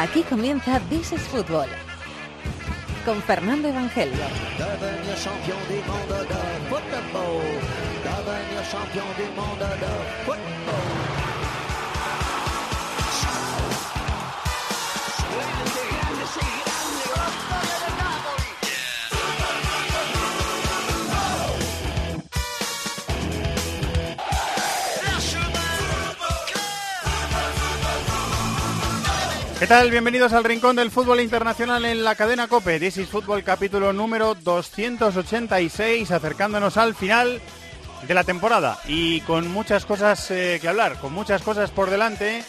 Aquí comienza This is Fútbol con Fernando Evangelio. ¿Qué tal? Bienvenidos al Rincón del Fútbol Internacional en la cadena COPE. This is Fútbol capítulo número 286, acercándonos al final de la temporada y con muchas cosas eh, que hablar, con muchas cosas por delante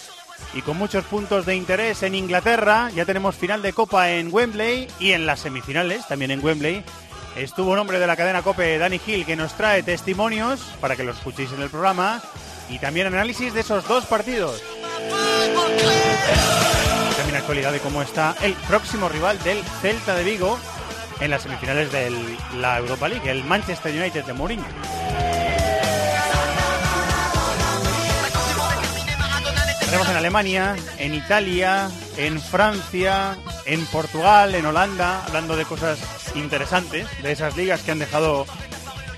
y con muchos puntos de interés en Inglaterra. Ya tenemos final de Copa en Wembley y en las semifinales, también en Wembley. Estuvo un hombre de la cadena COPE, Danny Hill, que nos trae testimonios para que los escuchéis en el programa y también análisis de esos dos partidos. Actualidad de cómo está el próximo rival del Celta de Vigo en las semifinales de la Europa League, el Manchester United de Mourinho. Tenemos en Alemania, en Italia, en Francia, en Portugal, en Holanda, hablando de cosas interesantes, de esas ligas que han dejado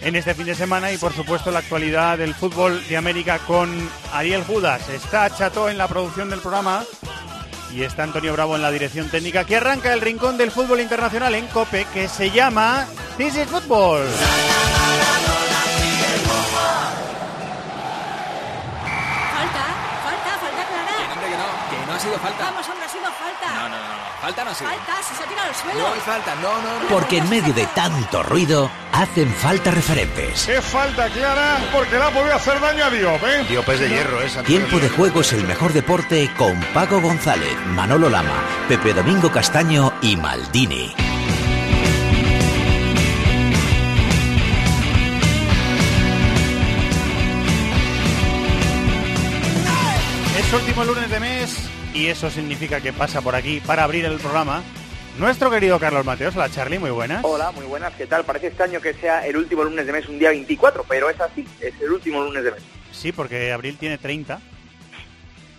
en este fin de semana y por supuesto la actualidad del fútbol de América con Ariel Judas. Está Chato en la producción del programa y está Antonio Bravo en la dirección técnica que arranca el rincón del fútbol internacional en Cope que se llama This is Football. Falta, falta, falta clara. Que no, que no ha sido falta. Vamos, hombre, ha sido falta. No, no, no, no. Falta no ha sido. Falta, si se ha tirado al suelo. No hay falta, no, no, no. Porque en medio de tanto ruido hacen falta referentes. ¡Qué falta clara! Porque le ha podido hacer daño a Diop, ¿eh? Diop es de hierro, esa. Tiempo de juego es el mejor deporte con Paco González, Manolo Lama, Pepe Domingo Castaño y Maldini. Es último lunes de mes y eso significa que pasa por aquí para abrir el programa nuestro querido Carlos Mateos. Hola Charlie, muy buenas. Hola, muy buenas, ¿qué tal? Parece extraño que sea el último lunes de mes, un día 24, pero es así, es el último lunes de mes. Sí, porque abril tiene 30.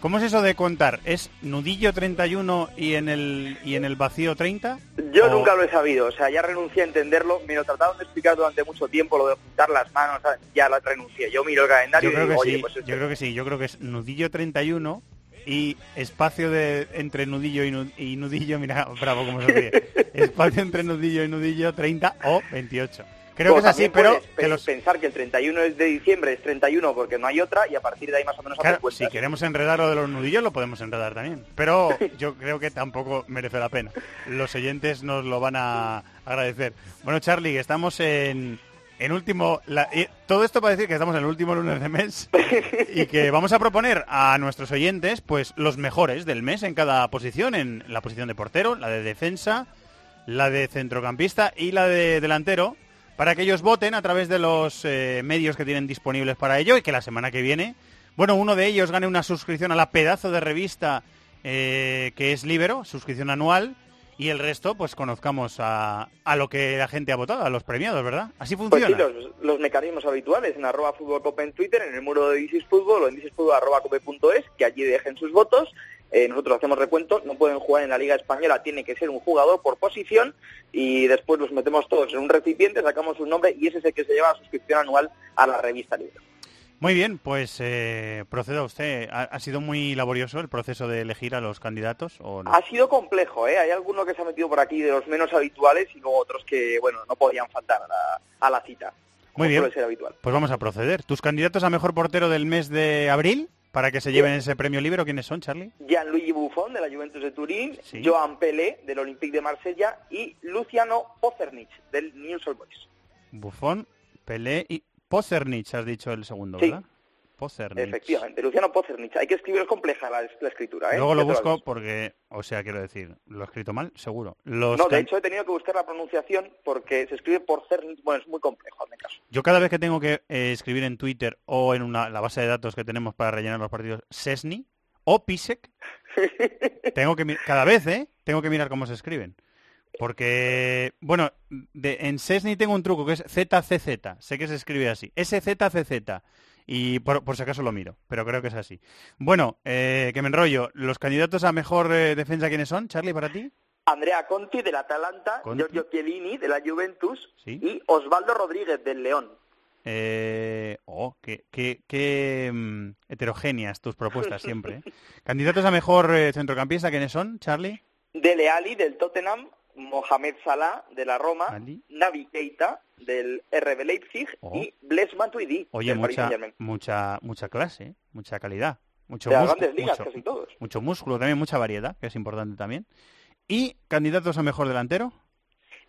¿Cómo es eso de contar? ¿Es nudillo 31 y en el, y en el vacío 30? Yo O- nunca lo he sabido, o sea, ya renuncié a entenderlo, me lo trataron de explicar durante mucho tiempo, lo de juntar las manos, ya lo renuncié. Yo miro el calendario Yo y creo que digo, sí, oye, pues yo creo que sí, yo creo que es nudillo 31 y espacio de entre nudillo y, nu- y nudillo, mira, bravo como se ríe. espacio entre nudillo y nudillo 30 o 28. Creo que es así, pero que los pensar que el 31 es de diciembre, es 31 porque no hay otra, y a partir de ahí más o menos Claro, si queremos enredar lo de los nudillos, lo podemos enredar también. Pero yo creo que tampoco merece la pena. Los oyentes nos lo van a agradecer. Bueno, Charlie, que estamos en, en último... la- todo esto para decir que estamos en el último lunes de mes y que vamos a proponer a nuestros oyentes pues los mejores del mes en cada posición. En la posición de portero, la de defensa, la de centrocampista y la de delantero para que ellos voten a través de los eh, medios que tienen disponibles para ello y que la semana que viene, bueno, uno de ellos gane una suscripción a la pedazo de revista eh, que es Libero, suscripción anual, y el resto, pues conozcamos a, a lo que la gente ha votado, a los premiados, ¿verdad? Así Pues funciona. sí, los, los mecanismos habituales en arroba fútbol cope en Twitter, en el muro de Dices Fútbol o en dicesfútbol arroba cope punto es, que allí dejen sus votos. Eh, nosotros hacemos recuento, no pueden jugar en la Liga Española, tiene que ser un jugador por posición y después los metemos todos en un recipiente, sacamos un nombre y ese es el que se lleva la suscripción anual a la revista Libro. Muy bien, pues eh, proceda usted. ¿Ha, ha sido muy laborioso el proceso de elegir a los candidatos o no? Ha sido complejo, ¿eh? Hay alguno que se ha metido por aquí de los menos habituales y luego otros que, bueno, no podían faltar a la, a la cita. Muy bien. ser habitual. Pues vamos a proceder. ¿Tus candidatos a mejor portero del mes de abril para que se lleven ese premio libro quiénes son, Charlie? Gianluigi Buffon de la Juventus de Turín, Sí. Joan Pelé del Olympique de Marsella y Luciano Pocernic del News Old Boys. Buffon, Pelé y Pozernich, has dicho el segundo, Sí. ¿verdad? Pozernich. Efectivamente, Luciano Pocernic. Hay que escribir es compleja la, la escritura, ¿eh? Luego lo busco porque, o sea, quiero decir, lo he escrito mal, seguro. Los No, de can- hecho he tenido que buscar la pronunciación porque se escribe por Cernic, bueno, es muy complejo, hazme caso. Yo cada vez que tengo que eh, escribir en Twitter o en una, la base de datos que tenemos para rellenar los partidos, Sesni o Pisek, tengo que mi- cada vez, ¿eh? Tengo que mirar cómo se escriben. Porque, bueno, de, en Sesni tengo un truco que es ZCZ, sé que se escribe así, SZCZ. Y por, por si acaso lo miro, pero creo que es así. Bueno, eh, que me enrollo. ¿Los candidatos a mejor eh, defensa quiénes son, Charlie, para ti? Andrea Conti del Atalanta, Conti. Giorgio Chiellini de la Juventus Sí. y Osvaldo Rodríguez del León. Eh, oh, qué, qué- qué, mm, heterogéneas tus propuestas siempre. ¿eh? ¿Candidatos a mejor eh, centrocampista quiénes son, Charlie? Dele Ali del Tottenham, Mohamed Salah de la Roma, Ali. Navi Keita del RB Leipzig Oh. y Blaise Matuidi Oye, del mucha, mucha, mucha clase, mucha calidad, mucho De músculo, grandes ligas, mucho, casi todos. mucho músculo, también mucha variedad, que es importante también. ¿Y candidatos a mejor delantero?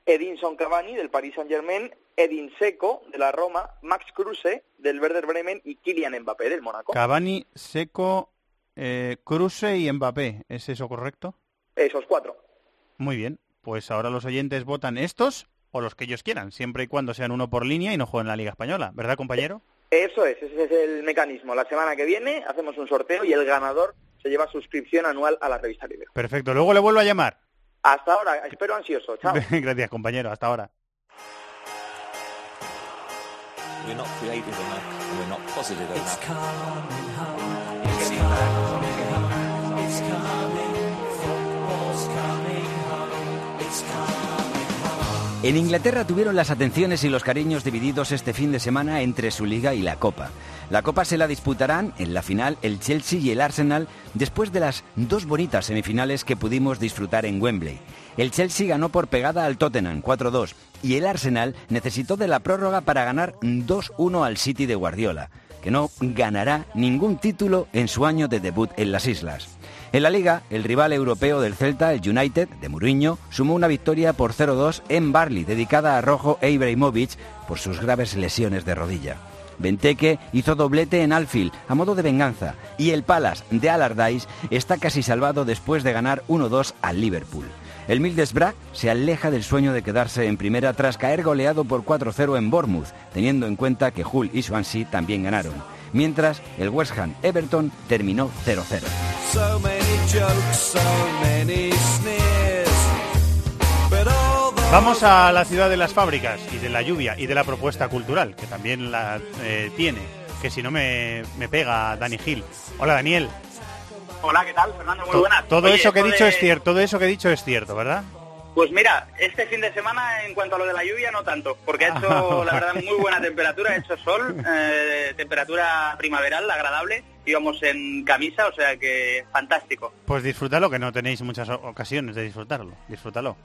Edinson Cavani del Paris Saint-Germain, Edin Seco de la Roma, Max Kruse del Werder Bremen y Kylian Mbappé del Mónaco. Cavani, Seco, eh, Kruse y Mbappé. ¿Es eso correcto? Esos cuatro. Muy bien. Pues ahora los oyentes votan estos o los que ellos quieran, siempre y cuando sean uno por línea y no jueguen en la Liga Española. ¿Verdad, compañero? Eso es, ese es el mecanismo. La semana que viene hacemos un sorteo y el ganador se lleva suscripción anual a la revista Libre. Perfecto. Luego le vuelvo a llamar. Hasta ahora, espero ansioso. Chao. Gracias, compañero. Hasta ahora. We're not En Inglaterra tuvieron las atenciones y los cariños divididos este fin de semana entre su liga y la Copa. La Copa se la disputarán en la final el Chelsea y el Arsenal después de las dos bonitas semifinales que pudimos disfrutar en Wembley. El Chelsea ganó por pegada al Tottenham 4-2 y el Arsenal necesitó de la prórroga para ganar 2-1 al City de Guardiola, que no ganará ningún título en su año de debut en las islas. En la liga, el rival europeo del Celta, el United, de Mourinho, sumó una victoria por 0-2 en Barley, dedicada a Rojo e Ibrahimovic por sus graves lesiones de rodilla. Benteke hizo doblete en Alfield a modo de venganza y el Palace de Allardyce está casi salvado después de ganar 1-2 al Liverpool. El Middlesbrough se aleja del sueño de quedarse en primera tras caer goleado por 4-0 en Bournemouth, teniendo en cuenta que Hull y Swansea también ganaron. Mientras, el West Ham Everton terminó 0-0. So many jokes, so many sneers. But all those Vamos a la ciudad de las fábricas y de la lluvia y de la propuesta cultural, que también la eh, tiene, que si no me, me pega Dani Gil. Hola Daniel. Hola, ¿qué tal, Fernando? Muy buenas. todo Oye, eso que he dicho de- es cierto, todo eso que he dicho es cierto, ¿verdad? Pues mira, este fin de semana, en cuanto a lo de la lluvia, no tanto, porque ha hecho, la verdad, muy buena temperatura, ha hecho sol, eh, temperatura primaveral, agradable, íbamos en camisa, o sea que fantástico. Pues disfrútalo, que no tenéis muchas ocasiones de disfrutarlo. Disfrútalo.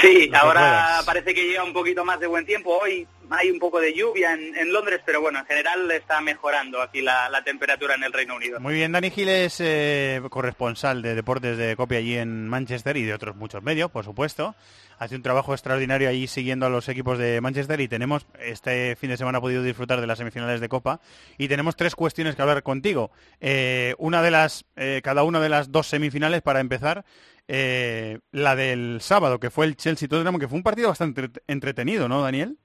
Sí, Lo ahora parece que llega un poquito más de buen tiempo. Hoy hay un poco de lluvia en, Londres, pero bueno, en general está mejorando aquí la, temperatura en el Reino Unido. Muy bien, Dani Gil es eh, corresponsal de deportes de copia allí en Manchester y de otros muchos medios, por supuesto. Hace un trabajo extraordinario allí siguiendo a los equipos de Manchester y tenemos, este fin de semana podido disfrutar de las semifinales de Copa y tenemos tres cuestiones que hablar contigo. Eh, una de las, eh, cada una de las dos semifinales para empezar, eh, la del sábado, que fue el Chelsea-Tottenham, que fue un partido bastante entre- entretenido, ¿no, Daniel?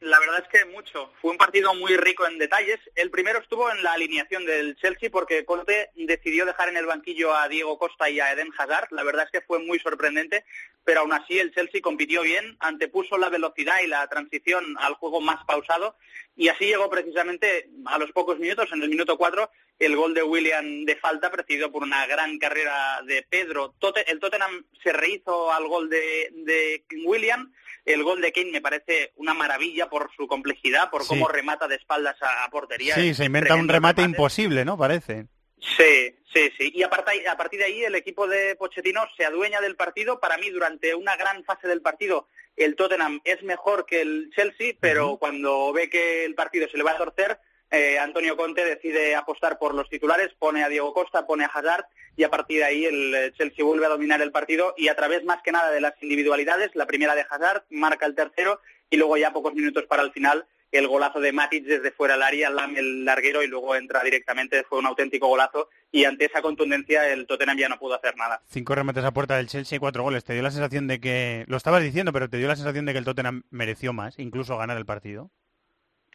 La verdad es que mucho. Fue un partido muy rico en detalles. El primero estuvo en la alineación del Chelsea porque Conte decidió dejar en el banquillo a Diego Costa y a Eden Hazard. La verdad es que fue muy sorprendente, pero aún así el Chelsea compitió bien, antepuso la velocidad y la transición al juego más pausado y así llegó precisamente a los pocos minutos, en el minuto 4, el gol de William de falta, precedido por una gran carrera de Pedro. El Tottenham se rehizo al gol de, de William. El gol de Kane me parece una maravilla por su complejidad, por Sí. cómo remata de espaldas a, a portería. Sí, Es se inventa un remate. imposible, ¿no? Parece. Sí, sí, sí. Y a partir, a partir de ahí el equipo de Pochettino se adueña del partido. Para mí, durante una gran fase del partido, el Tottenham es mejor que el Chelsea, pero cuando ve que el partido se le va a torcer, eh, Antonio Conte decide apostar por los titulares, pone a Diego Costa, pone a Hazard y a partir de ahí el eh, Chelsea vuelve a dominar el partido y a través más que nada de las individualidades, la primera de Hazard marca el tercero y luego ya pocos minutos para el final el golazo de Matic desde fuera del área, lame el larguero y luego entra directamente, fue un auténtico golazo y ante esa contundencia el Tottenham ya no pudo hacer nada. Cinco remates a puerta del Chelsea y cuatro goles. ¿Te dio la sensación de que, lo estabas diciendo, pero te dio la sensación de que el Tottenham mereció más, incluso ganar el partido?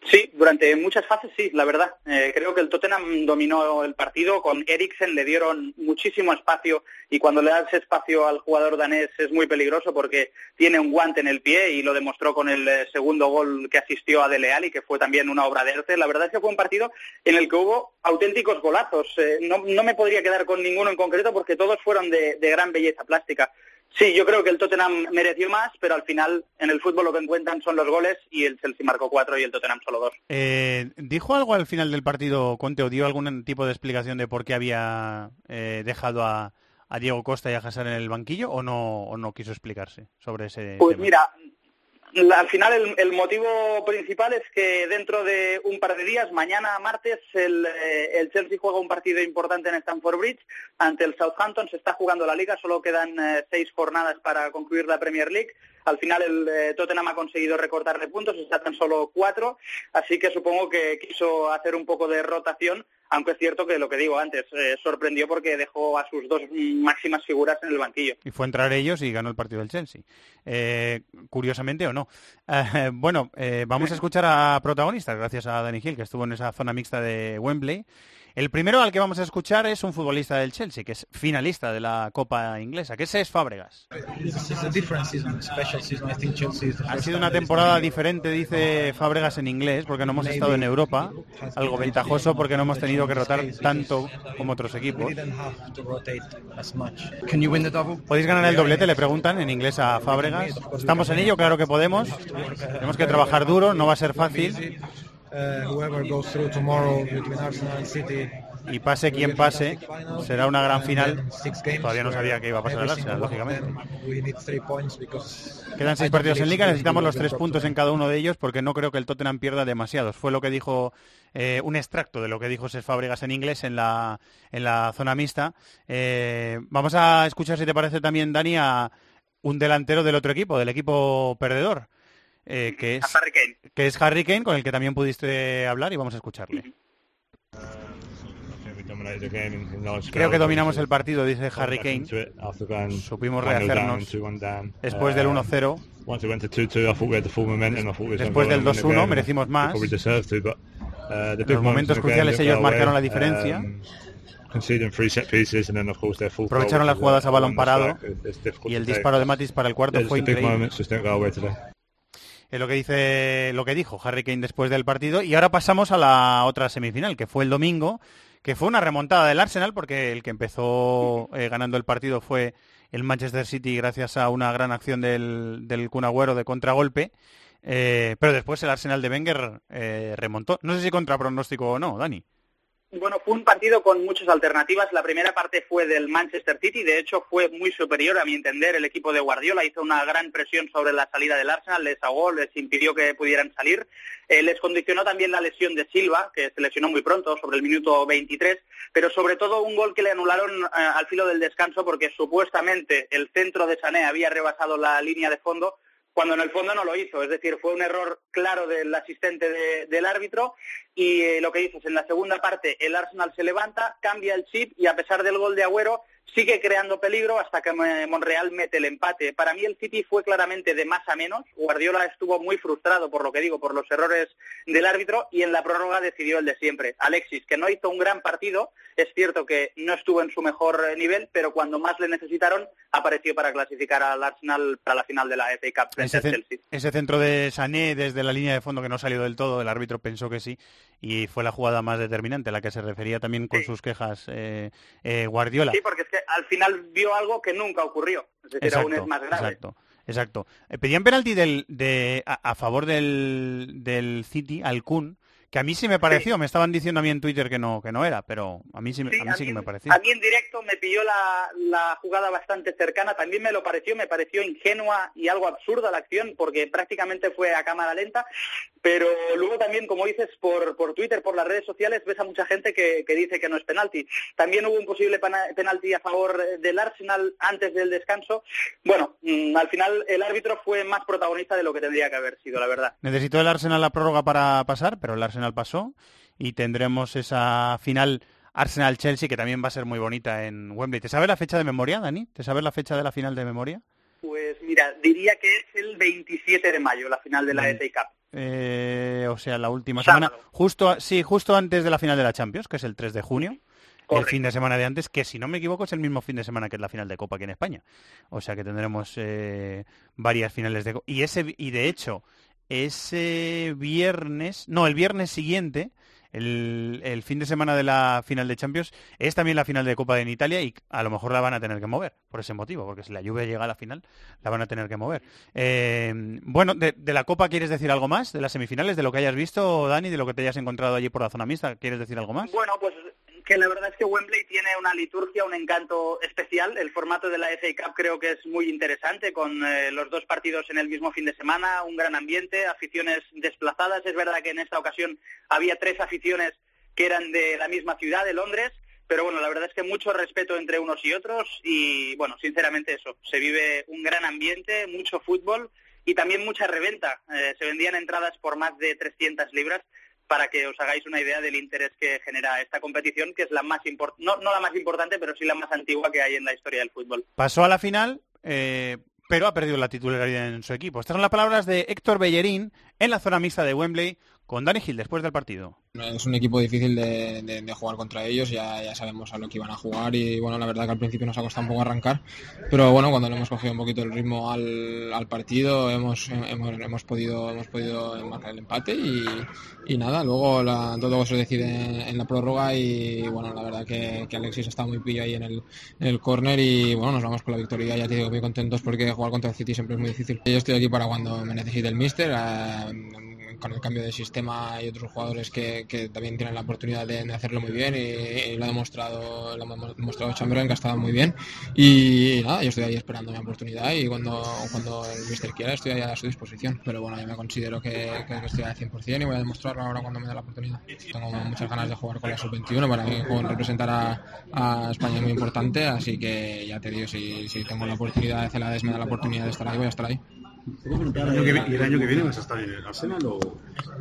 Sí, durante muchas fases sí, la verdad. Eh, creo que el Tottenham dominó el partido. Con Eriksen le dieron muchísimo espacio y cuando le das espacio al jugador danés es muy peligroso porque tiene un guante en el pie y lo demostró con el eh, segundo gol que asistió a Dele Alli, que fue también una obra de arte. La verdad es que fue un partido en el que hubo auténticos golazos. Eh, no, no, me podría quedar con ninguno en concreto porque todos fueron de, de gran belleza plástica. Sí, yo creo que el Tottenham mereció más, pero al final en el fútbol lo que encuentran son los goles y el Chelsea marcó cuatro y el Tottenham solo dos. Eh, ¿Dijo algo al final del partido Conte o dio algún tipo de explicación de por qué había eh, dejado a, a, Diego Costa y a Hazard en el banquillo o no, o no quiso explicarse sobre ese Pues tema? mira, al final el, el, motivo principal es que dentro de un par de días, mañana martes, el, eh, el, Chelsea juega un partido importante en Stamford Bridge ante el Southampton. Se está jugando la liga, solo quedan eh, seis jornadas para concluir la Premier League. Al final el eh, Tottenham ha conseguido recortarle puntos, está tan solo cuatro, así que supongo que quiso hacer un poco de rotación, aunque es cierto que lo que digo antes, eh, sorprendió porque dejó a sus dos máximas figuras en el banquillo. Y fue a entrar ellos y ganó el partido del Chelsea. Eh, curiosamente o no. Eh, bueno, vamos a escuchar a protagonistas, gracias a Dani Hill, que estuvo en esa zona mixta de Wembley. El primero al que vamos a escuchar es un futbolista del Chelsea, que es finalista de la Copa Inglesa, que ese es Fábregas. Ha sido una temporada diferente, dice Fábregas en inglés, porque no hemos estado en Europa, algo ventajoso porque no hemos tenido que rotar tanto como otros equipos. ¿Podéis ganar el doblete? Le preguntan en inglés a Fábregas. Estamos en ello, claro que podemos. Tenemos que trabajar duro, no va a ser fácil. Y pase quien pase, será una gran final. Todavía no sabía que iba a pasar el Arsenal, lógicamente. Quedan seis partidos en Liga, necesitamos los tres puntos en cada uno de ellos porque no creo que el Tottenham pierda demasiados. Fue lo que dijo eh, un extracto de lo que dijo Ses Fábregas en inglés en la, en la zona mixta. Eh, vamos a escuchar, si te parece también, Dani, a un delantero del otro equipo, del equipo perdedor. Eh, que, es, Harry Kane. que es Harry Kane, con el que también pudiste hablar y vamos a escucharle. Creo que dominamos el partido, dice Harry Kane. Supimos rehacernos después del 1-0. Después del 2-1 merecimos más. En los momentos cruciales ellos marcaron la diferencia. Aprovecharon las jugadas a balón parado y el disparo de Matis para el cuarto fue increíble. Es lo que dice lo que dijo Harry Kane después del partido. Y ahora pasamos a la otra semifinal que fue el domingo que fue una remontada del Arsenal porque el que empezó eh, ganando el partido fue el Manchester City gracias a una gran acción del, del Kun de contragolpe. Eh, pero después el Arsenal de Wenger eh, remontó. No sé si contra pronóstico o no Dani bueno, fue un partido con muchas alternativas. La primera parte fue del Manchester City, de hecho fue muy superior a mi entender. El equipo de Guardiola hizo una gran presión sobre la salida del Arsenal, les ahogó, les impidió que pudieran salir. Eh, les condicionó también la lesión de Silva, que se lesionó muy pronto, sobre el minuto 23, pero sobre todo un gol que le anularon eh, al filo del descanso porque supuestamente el centro de Sané había rebasado la línea de fondo cuando en el fondo no lo hizo. Es decir, fue un error claro del asistente de, del árbitro y eh, lo que dices, en la segunda parte el Arsenal se levanta, cambia el chip y a pesar del gol de Agüero sigue creando peligro hasta que Monreal mete el empate. Para mí el City fue claramente de más a menos. Guardiola estuvo muy frustrado por lo que digo, por los errores del árbitro y en la prórroga decidió el de siempre. Alexis, que no hizo un gran partido, es cierto que no estuvo en su mejor nivel, pero cuando más le necesitaron apareció para clasificar al Arsenal para la final de la FA Cup ese, Chelsea. Ese centro de Sané desde la línea de fondo que no salió del todo, el árbitro pensó que sí y fue la jugada más determinante, a la que se refería también con sí. sus quejas eh, eh, Guardiola. Sí, porque es que al final vio algo que nunca ocurrió, es decir, exacto, aún es más grave. Exacto. Exacto. Eh, pedían penalti del, de, a, a favor del, del City al Kun, que a mí sí me pareció, sí. me estaban diciendo a mí en Twitter que no que no era, pero a mí sí, sí a mí, a sí que me pareció. A mí en directo me pilló la, la, jugada bastante cercana, también me lo pareció, me pareció ingenua y algo absurda la acción, porque prácticamente fue a cámara lenta, pero luego también, como dices, por, por Twitter, por las redes sociales, ves a mucha gente que, que dice que no es penalti. También hubo un posible penalti a favor del Arsenal antes del descanso. Bueno, mmm, al final el árbitro fue más protagonista de lo que tendría que haber sido, la verdad. Necesitó el Arsenal la prórroga para pasar, pero el Arsenal pasó y tendremos esa final Arsenal-Chelsea que también va a ser muy bonita en Wembley. ¿Te sabes la fecha de memoria, Dani? ¿Te sabes la fecha de la final de memoria? Pues mira, diría que es el 27 de mayo, la final de la FA Cup. eh, o sea, la última semana, justo, sí, justo antes de la final de la Champions, que es el 3 de junio, el fin de semana de antes, que si no me equivoco es el mismo fin de semana que es la final de Copa aquí en España. O sea que tendremos eh, varias finales de Copa. Y, ese, y de hecho, ese viernes, no, el viernes siguiente, el, el fin de semana de la final de Champions, es también la final de Copa en Italia y a lo mejor la van a tener que mover por ese motivo, porque si la lluvia llega a la final, la van a tener que mover. Eh, bueno, de, de la Copa, ¿quieres decir algo más? ¿De las semifinales? ¿De lo que hayas visto, Dani? ¿De lo que te hayas encontrado allí por la zona mixta? ¿Quieres decir algo más? Bueno, pues que la verdad es que Wembley tiene una liturgia, un encanto especial. El formato de la FA Cup creo que es muy interesante, con eh, los dos partidos en el mismo fin de semana, un gran ambiente, aficiones desplazadas. Es verdad que en esta ocasión había tres aficiones que eran de la misma ciudad, de Londres, pero bueno, la verdad es que mucho respeto entre unos y otros y bueno, sinceramente eso, se vive un gran ambiente, mucho fútbol y también mucha reventa. Eh, se vendían entradas por más de 300 libras para que os hagáis una idea del interés que genera esta competición, que es la más import no, no la más importante, pero sí la más antigua que hay en la historia del fútbol. Pasó a la final, eh, pero ha perdido la titularidad en su equipo. Estas son las palabras de Héctor Bellerín en la zona mixta de Wembley con Dani Gil después del partido. Es un equipo difícil de, jugar contra ellos, ya, sabemos a lo que iban a jugar y bueno, la verdad que al principio nos ha costado un poco arrancar, pero bueno, cuando le hemos cogido un poquito el ritmo al, al partido hemos, hemos, hemos podido hemos podido marcar el empate y, nada, luego la- todo se decide en la prórroga y bueno, la verdad que, que Alexis está muy pillo ahí en el, en el córner y bueno, nos vamos con la victoria, ya te digo, muy contentos porque jugar contra el City siempre es muy difícil. Yo estoy aquí para cuando me necesite el míster, eh, con el cambio de sistema hay otros jugadores que, también tienen la oportunidad de, hacerlo muy bien y, lo ha demostrado lo ha demostrado Chamberlain que ha estado muy bien. Y nada, yo estoy ahí esperando mi oportunidad y cuando, cuando el míster quiera estoy ahí a su disposición. Pero bueno, yo me considero que, que- estoy al 100% y voy a demostrarlo ahora cuando me dé la oportunidad. Tengo muchas ganas de jugar con la sub-21 para mí representar a, España es muy importante así que ya te digo, si, tengo la oportunidad de Celades me da la oportunidad de estar ahí, voy a estar ahí ¿El año que vi- ¿Y el año que viene vas a estar en el Arsenal o...?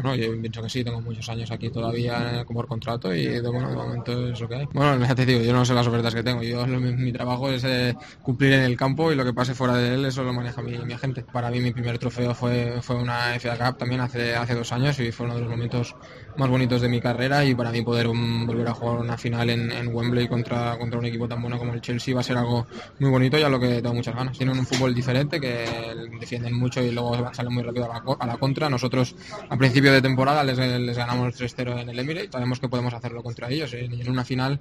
Bueno, yo pienso que sí, tengo muchos años aquí todavía como por contrato y de, bueno, de momento es lo que hay. Bueno, ya te digo, yo no sé las ofertas que tengo, yo lo- mi, mi trabajo es eh, cumplir en el campo y lo que pase fuera de él eso lo maneja mi, mi agente. Para mí mi primer trofeo fue, fue una FA Cup también hace, hace dos años y fue uno de los momentos más bonitos de mi carrera y para mí poder um, volver a jugar una final en, Wembley contra, contra un equipo tan bueno como el Chelsea va a ser algo muy bonito y a lo que tengo muchas ganas. Tienen un fútbol diferente que defienden mucho y luego salen muy rápido a la, a la contra. Nosotros a principio de temporada les, les ganamos 3-0 en el Emirates, sabemos que podemos hacerlo contra ellos y en una final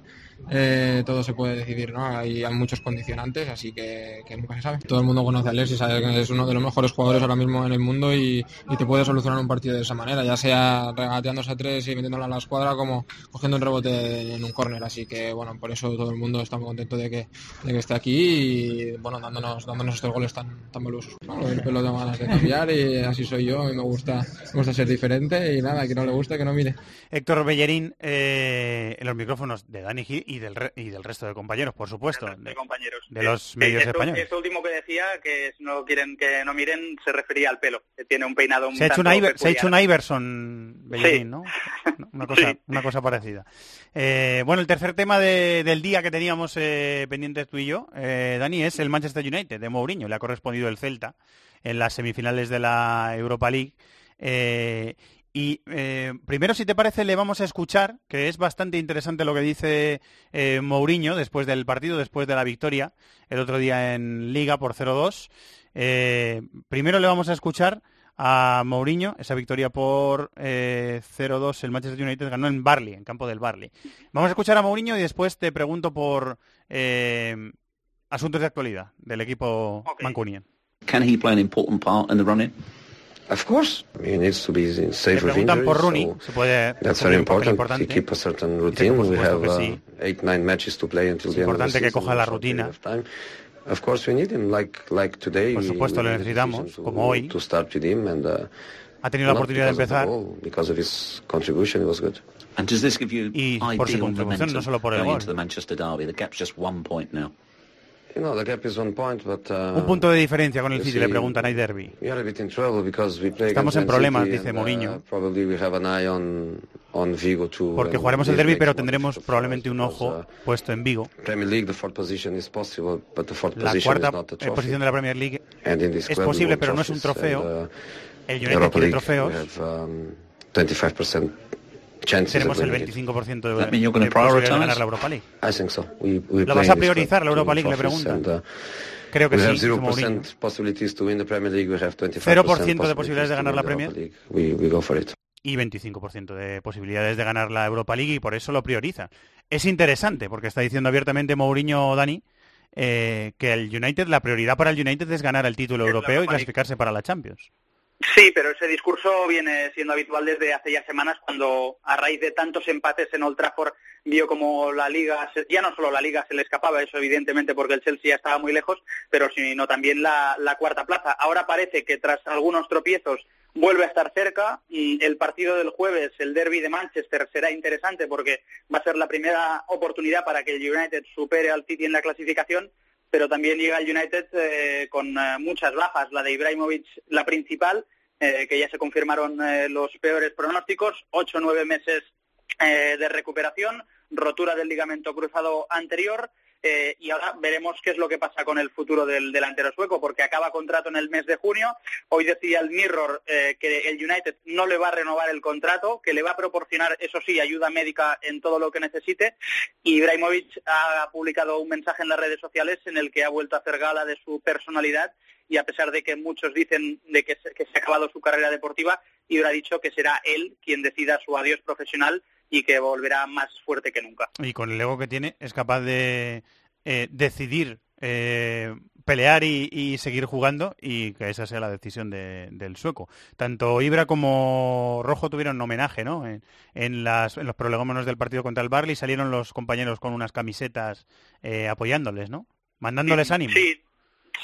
eh, todo se puede decidir, ¿no? Hay, muchos condicionantes, así que, nunca se sabe. Todo el mundo conoce a Alexis, sabe que es uno de los mejores jugadores ahora mismo en el mundo y, te puede solucionar un partido de esa manera, ya sea regateándose a tres y metiéndolo a la escuadra como cogiendo un rebote en un córner, así que bueno, por eso todo el mundo está muy contento de que, de que esté aquí y bueno, dándonos, dándonos estos goles tan, tan valiosos. Del pelo tengo ganas de cambiar y así soy yo y me gusta, me gusta ser diferente y nada, que no le guste que no mire. Héctor Bellerín eh, en los micrófonos de Dani Gil y del, re- y del resto de compañeros, por supuesto. de compañeros. de los Sí, medios esto, españoles. esto último que decía, que no quieren que no miren, se refería al pelo, que tiene un peinado un Se ha, hecho una se ha hecho una Iverson Bellerín, ¿no? Una cosa, una cosa parecida. Eh, bueno, el tercer tema de- del día que teníamos eh, pendientes tú y yo, eh, Dani, es el Manchester United de Mourinho. Le ha correspondido el Celta en las semifinales de la Europa League. Eh, y eh, primero, si te parece, le vamos a escuchar, que es bastante interesante lo que dice eh, Mourinho después del partido, después de la victoria el otro día en Liga por 0-2. Eh, primero le vamos a escuchar a Mourinho, esa victoria por eh, 0-2 el Manchester United ganó en Barley, en campo del Barley. Vamos a escuchar a Mourinho y después te pregunto por eh, asuntos de actualidad del equipo mancunian. Can he play an important part in the running? Of course, he needs to be in safe Le of preguntan injuries, por Rooney, so se puede that's very important. importante. To keep a certain routine. We supuesto have uh, eight, nine matches to play until Es the end of the importante que season, coja la rutina. of course, we need him like like today. Por we- supuesto, lo necesitamos, decision como hoy. To start with him and. Uh, Ha tenido la oportunidad de because of the empezar. goal, because of his contribution, it was good. And does this give you Y por su contribución, no solo por el gol. Un punto de diferencia con el City, le preguntan, hay derby. Estamos en problemas, dice uh, Mourinho. Porque jugaremos el derby, pero tendremos probablemente un ojo uh, puesto en Vigo. La cuarta posición de la Premier League es posible, pero no es un trofeo. uh, El United League, trofeos. we have um, 25% chances Tenemos el winning it. 25% de, gonna de posibilidades de ganar la Europa League. I think so. We, we ¿Lo vas a priorizar, la Europa League? Le and, uh, Creo que we sí, have dice 0% Mourinho. possibilities to win the Premier League. We have 25% 0% de posibilidades de ganar la to win the Premier. Europa League. We, we go for it. y 25% de posibilidades de ganar la Europa League y por eso lo prioriza. Es interesante porque está diciendo abiertamente Mourinho Dani eh, que el United, la prioridad para el United es ganar el título la europeo y clasificarse para la Champions. Sí, pero ese discurso viene siendo habitual desde hace ya semanas cuando a raíz de tantos empates en Old Trafford vio como la liga, ya no solo la liga se le escapaba, eso evidentemente porque el Chelsea ya estaba muy lejos, pero sino también la, la cuarta plaza. Ahora parece que tras algunos tropiezos vuelve a estar cerca y el partido del jueves, el derby de Manchester, será interesante porque va a ser la primera oportunidad para que el United supere al City en la clasificación pero también llega el United eh, con eh, muchas bajas, la de Ibrahimovic la principal, eh, que ya se confirmaron los peores pronósticos, ocho o nueve meses de recuperación, rotura del ligamento cruzado anterior, eh, y ahora veremos qué es lo que pasa con el futuro del delantero sueco, porque acaba contrato en el mes de junio. Hoy decía el Mirror eh, que el United no le va a renovar el contrato, que le va a proporcionar, eso sí, ayuda médica en todo lo que necesite. Y Ibrahimovic ha publicado un mensaje en las redes sociales en el que ha vuelto a hacer gala de su personalidad y a pesar de que muchos dicen de que se, ha acabado su carrera deportiva, Ibra ha dicho que será él quien decida su adiós profesional y que volverá más fuerte que nunca. Y con el ego que tiene es capaz de eh, decidir eh, pelear y, y seguir jugando y que esa sea la decisión de- del sueco. Tanto Ibra como Rojo tuvieron homenaje, ¿no? En, en las, en los prolegómenos del partido contra el Barley salieron los compañeros con unas camisetas eh, apoyándoles, ¿no? Mandándoles ánimo. Sí,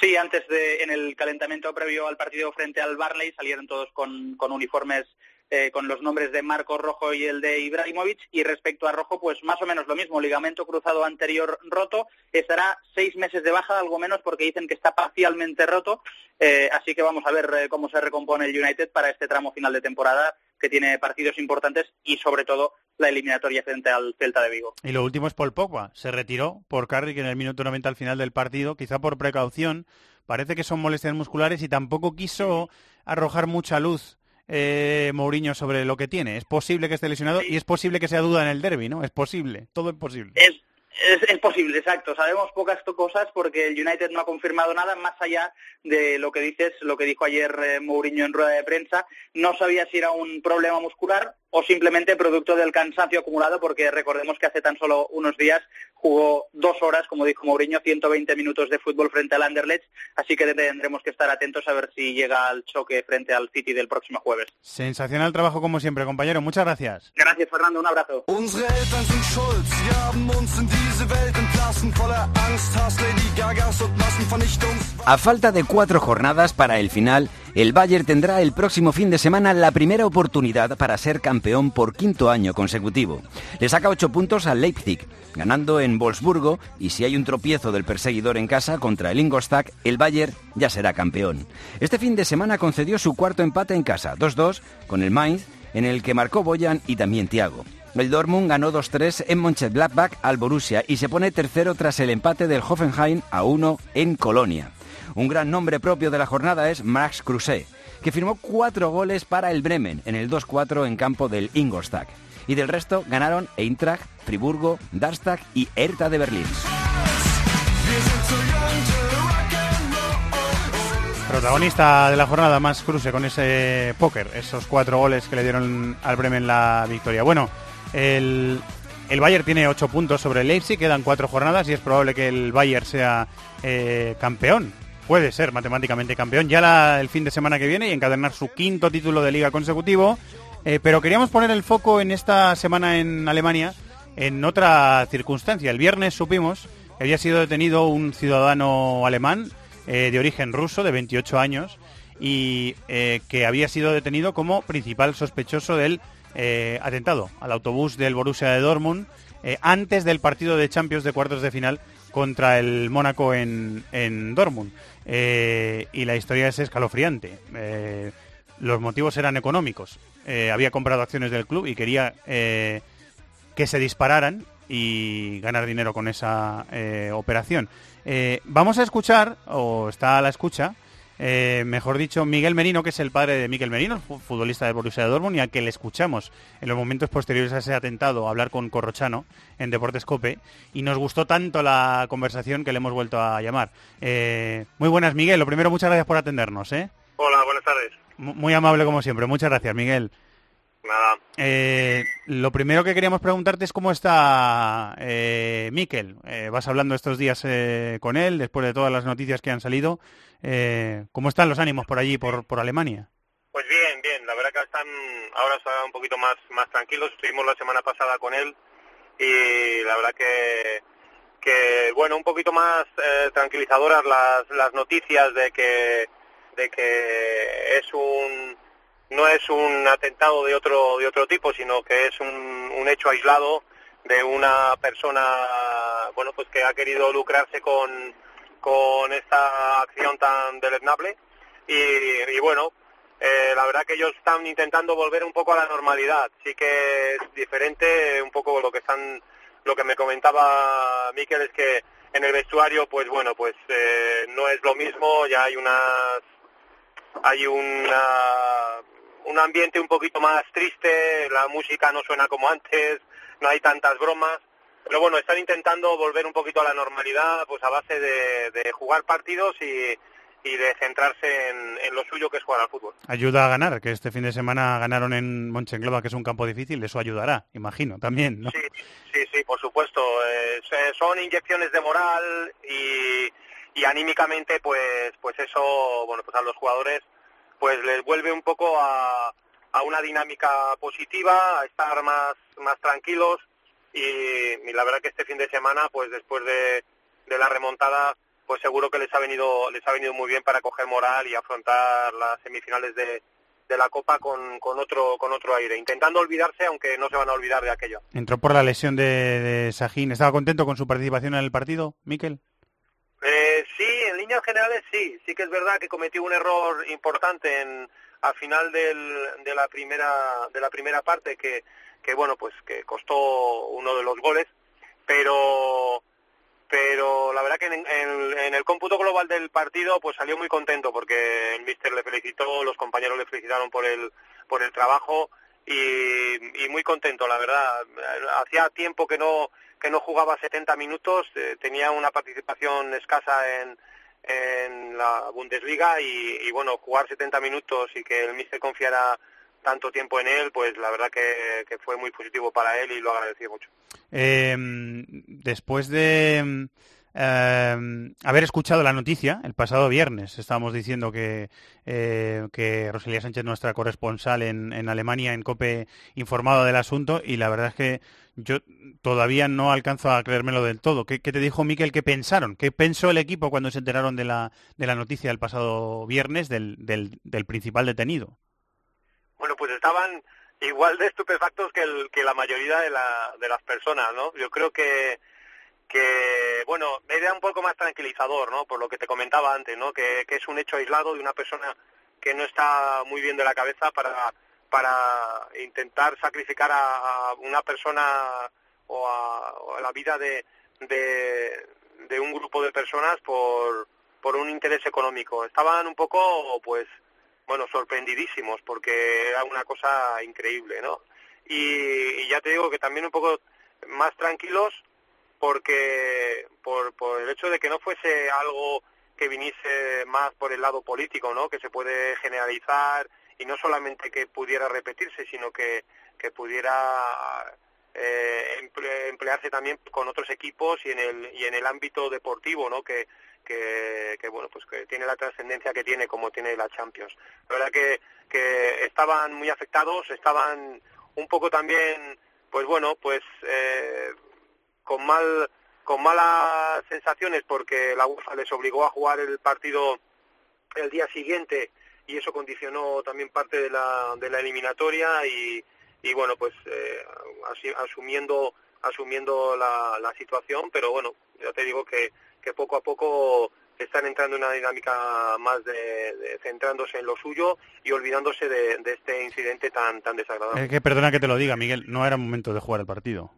sí, antes de, en el calentamiento previo al partido frente al Barley salieron todos con, con uniformes eh, con los nombres de Marco Rojo y el de Ibrahimovic y respecto a Rojo pues más o menos lo mismo, ligamento cruzado anterior roto, estará seis meses de baja, algo menos porque dicen que está parcialmente roto, eh, así que vamos a ver eh, cómo se recompone el United para este tramo final de temporada que tiene partidos importantes y sobre todo la eliminatoria frente al Celta de Vigo. Y lo último es Paul Pogba. Se retiró por Carrick en el minuto 90 al final del partido, quizá por precaución. Parece que son molestias musculares y tampoco quiso arrojar mucha luz eh, Mourinho sobre lo que tiene. Es posible que esté lesionado y es posible que sea duda en el derby, ¿no? Es posible, todo es posible. Es, es, es posible, exacto. Sabemos pocas cosas porque el United no ha confirmado nada más allá de lo que dices, lo que dijo ayer eh, Mourinho en rueda de prensa. No sabía si era un problema muscular o simplemente producto del cansancio acumulado porque recordemos que hace tan solo unos días jugó dos horas, como dijo Mourinho, 120 minutos de fútbol frente al Anderlecht, así que tendremos que estar atentos a ver si llega al choque frente al City del próximo jueves. Sensacional trabajo como siempre, compañero. Muchas gracias. Gracias, Fernando. Un abrazo. A falta de cuatro jornadas para el final, el Bayern tendrá el próximo fin de semana la primera oportunidad para ser campeón por quinto año consecutivo. Le saca ocho puntos al Leipzig, ganando en Wolfsburgo, y si hay un tropiezo del perseguidor en casa contra el Ingolstadt, el Bayern ya será campeón. Este fin de semana concedió su cuarto empate en casa, 2-2, con el Mainz, en el que marcó Boyan y también Thiago. El Dortmund ganó 2-3 en Mönchengladbach al Borussia y se pone tercero tras el empate del Hoffenheim a 1 en Colonia. Un gran nombre propio de la jornada es Max Kruse, que firmó cuatro goles para el Bremen en el 2-4 en campo del Ingolstadt. Y del resto ganaron Eintracht, Friburgo, Darmstadt y Hertha de Berlín. Protagonista de la jornada más cruce con ese póker, esos cuatro goles que le dieron al Bremen la victoria. Bueno, el, el Bayern tiene ocho puntos sobre el Leipzig, quedan cuatro jornadas y es probable que el Bayern sea eh, campeón. Puede ser matemáticamente campeón ya el fin de semana que viene y encadenar su quinto título de liga consecutivo. Eh, pero queríamos poner el foco en esta semana en Alemania en otra circunstancia. El viernes supimos que había sido detenido un ciudadano alemán eh, de origen ruso de 28 años y que había sido detenido como principal sospechoso del eh, atentado al autobús del Borussia de Dortmund eh, antes del partido de Champions de cuartos de final contra el Mónaco en, en Dortmund. Eh, y la historia es escalofriante. Los motivos eran económicos. Había comprado acciones del club y quería que se dispararan y ganar dinero con esa operación. Vamos a escuchar, o está a la escucha, eh, mejor dicho, Miguel Merino, que es el padre de Miguel Merino, fu- futbolista de Borussia Dortmund, y al que le escuchamos en los momentos posteriores a ese atentado hablar con Corrochano en Deportes Cope, y nos gustó tanto la conversación que le hemos vuelto a llamar. Eh, muy buenas, Miguel. Lo primero, muchas gracias por atendernos. ¿eh? Hola, buenas tardes. Mu- Muy amable como siempre. Muchas gracias, Miguel. Nada, Eh, lo primero que queríamos preguntarte es cómo está eh, Miquel. Eh, vas hablando estos días eh, con él, después de todas las noticias que han salido. Eh, ¿Cómo están los ánimos por allí, por, por Alemania? pues bien, bien. La verdad que están ahora están un poquito más más tranquilos. Estuvimos la semana pasada con él y la verdad que que bueno, un poquito más eh, tranquilizadoras las las noticias de que de que es un no es un atentado de otro de otro tipo, sino que es un, un hecho aislado de una persona bueno pues que ha querido lucrarse con con esta acción tan deleznable. Y, y bueno eh, la verdad que ellos están intentando volver un poco a la normalidad. Sí que es diferente un poco lo que están lo que me comentaba Miquel es que en el vestuario pues bueno pues eh, no es lo mismo. Ya hay unas hay una, un ambiente un poquito más triste, la música no suena como antes, no hay tantas bromas, pero bueno, están intentando volver un poquito a la normalidad pues a base de, de jugar partidos y, y de centrarse en, en lo suyo que es jugar al fútbol. Ayuda a ganar, que este fin de semana ganaron en Monchengloba, que es un campo difícil, eso ayudará, imagino, también, ¿no? Sí, sí, por supuesto. eh, son inyecciones de moral y, y anímicamente, pues, pues eso, bueno, pues a los jugadores, pues les vuelve un poco a, a una dinámica positiva, a estar más, más tranquilos y, la verdad que este fin de semana, pues después de, de la remontada, pues seguro que les ha venido, les ha venido muy bien para coger moral y afrontar las semifinales de, de la Copa con, con otro, con otro aire, intentando olvidarse, aunque no se van a olvidar de aquello. Entró por la lesión de, de Sajín. ¿Estaba contento con su participación en el partido, Miquel? Eh, sí, en líneas generales sí. Sí que es verdad que cometió un error importante en al final del, de la primera de la primera parte que, que bueno pues que costó uno de los goles, pero pero la verdad que en, en- el cómputo global del partido pues salió muy contento porque el míster le felicitó, los compañeros le felicitaron por el por el trabajo y, y muy contento la verdad. Hacía tiempo que no que no jugaba 70 minutos, eh, tenía una participación escasa en, en la Bundesliga y, bueno, jugar 70 minutos y que el míster confiara tanto tiempo en él, pues la verdad que, fue muy positivo para él y lo agradecí mucho. Eh, después de eh, haber escuchado la noticia el pasado viernes, estábamos diciendo que, eh, que Rosalía Sánchez, nuestra corresponsal en, en Alemania, en COPE, informado del asunto y la verdad es que yo todavía no alcanzo a creérmelo del todo. ¿Qué, qué te dijo Miquel? ¿Qué pensaron? ¿Qué pensó el equipo cuando se enteraron de la, de la noticia el pasado viernes del, del, del principal detenido? Bueno, pues estaban igual de estupefactos que, el, que la mayoría de, la, de las personas, ¿no? Yo creo que, que, bueno, era un poco más tranquilizador, ¿no? Por lo que te comentaba antes, ¿no? Que, que es un hecho aislado de una persona que no está muy bien de la cabeza para, para intentar sacrificar a, una persona o a, o a la vida de, de, de un grupo de personas por, por un interés económico. Estaban un poco, pues, bueno, sorprendidísimos porque era una cosa increíble, ¿no? Y, y ya te digo que también un poco más tranquilos porque por, por el hecho de que no fuese algo que viniese más por el lado político, ¿no? Que se puede generalizar y no solamente que pudiera repetirse, sino que, que pudiera eh, emple- emplearse también con otros equipos y en el y en el ámbito deportivo, ¿no? Que, que, que, bueno pues que tiene la trascendencia que tiene como tiene la Champions. La verdad que, que estaban muy afectados, estaban un poco también, pues bueno, pues eh, con mal con malas sensaciones porque la UEFA les obligó a jugar el partido el día siguiente y eso condicionó también parte de la, de la eliminatoria y, y bueno pues eh, asumiendo asumiendo la, la situación pero bueno ya te digo que, que poco a poco están entrando en una dinámica más de, centrándose en lo suyo y olvidándose de, este incidente tan tan desagradable Es que perdona que te lo diga, Miguel, no era momento de jugar el partido.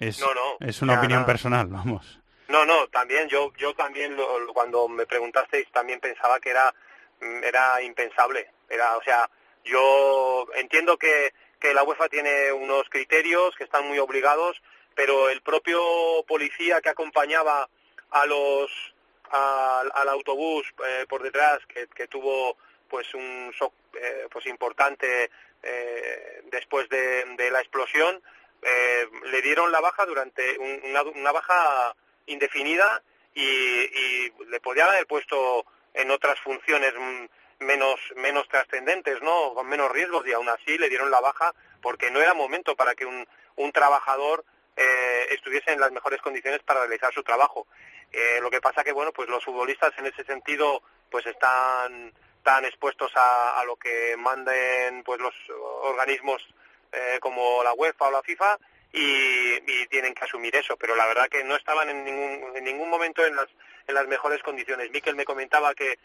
Es, No, no, es una nada, opinión nada. personal, vamos. No, no, también yo yo también lo- cuando me preguntasteis también pensaba que era mm, era impensable. Era, o sea, yo entiendo que, que la UEFA tiene unos criterios que están muy obligados, pero el propio policía que acompañaba a los al, al autobús eh, por detrás que, que tuvo pues un shock eh, pues importante eh, después de, de la explosión eh, le dieron la baja durante un- una, una baja indefinida y, y le podían haber puesto en otras funciones menos menos trascendentes, ¿no? Con menos riesgos y aún así le dieron la baja porque no era momento para que un, un trabajador eh, estuviese en las mejores condiciones para realizar su trabajo. Eh, lo que pasa que bueno, pues los futbolistas en ese sentido pues están tan expuestos a, a lo que manden pues los organismos eh, como la UEFA o la FIFA y, tienen que asumir eso, pero la verdad que no estaban en ningún, en ningún momento en las, en las mejores condiciones. Miquel me comentaba que,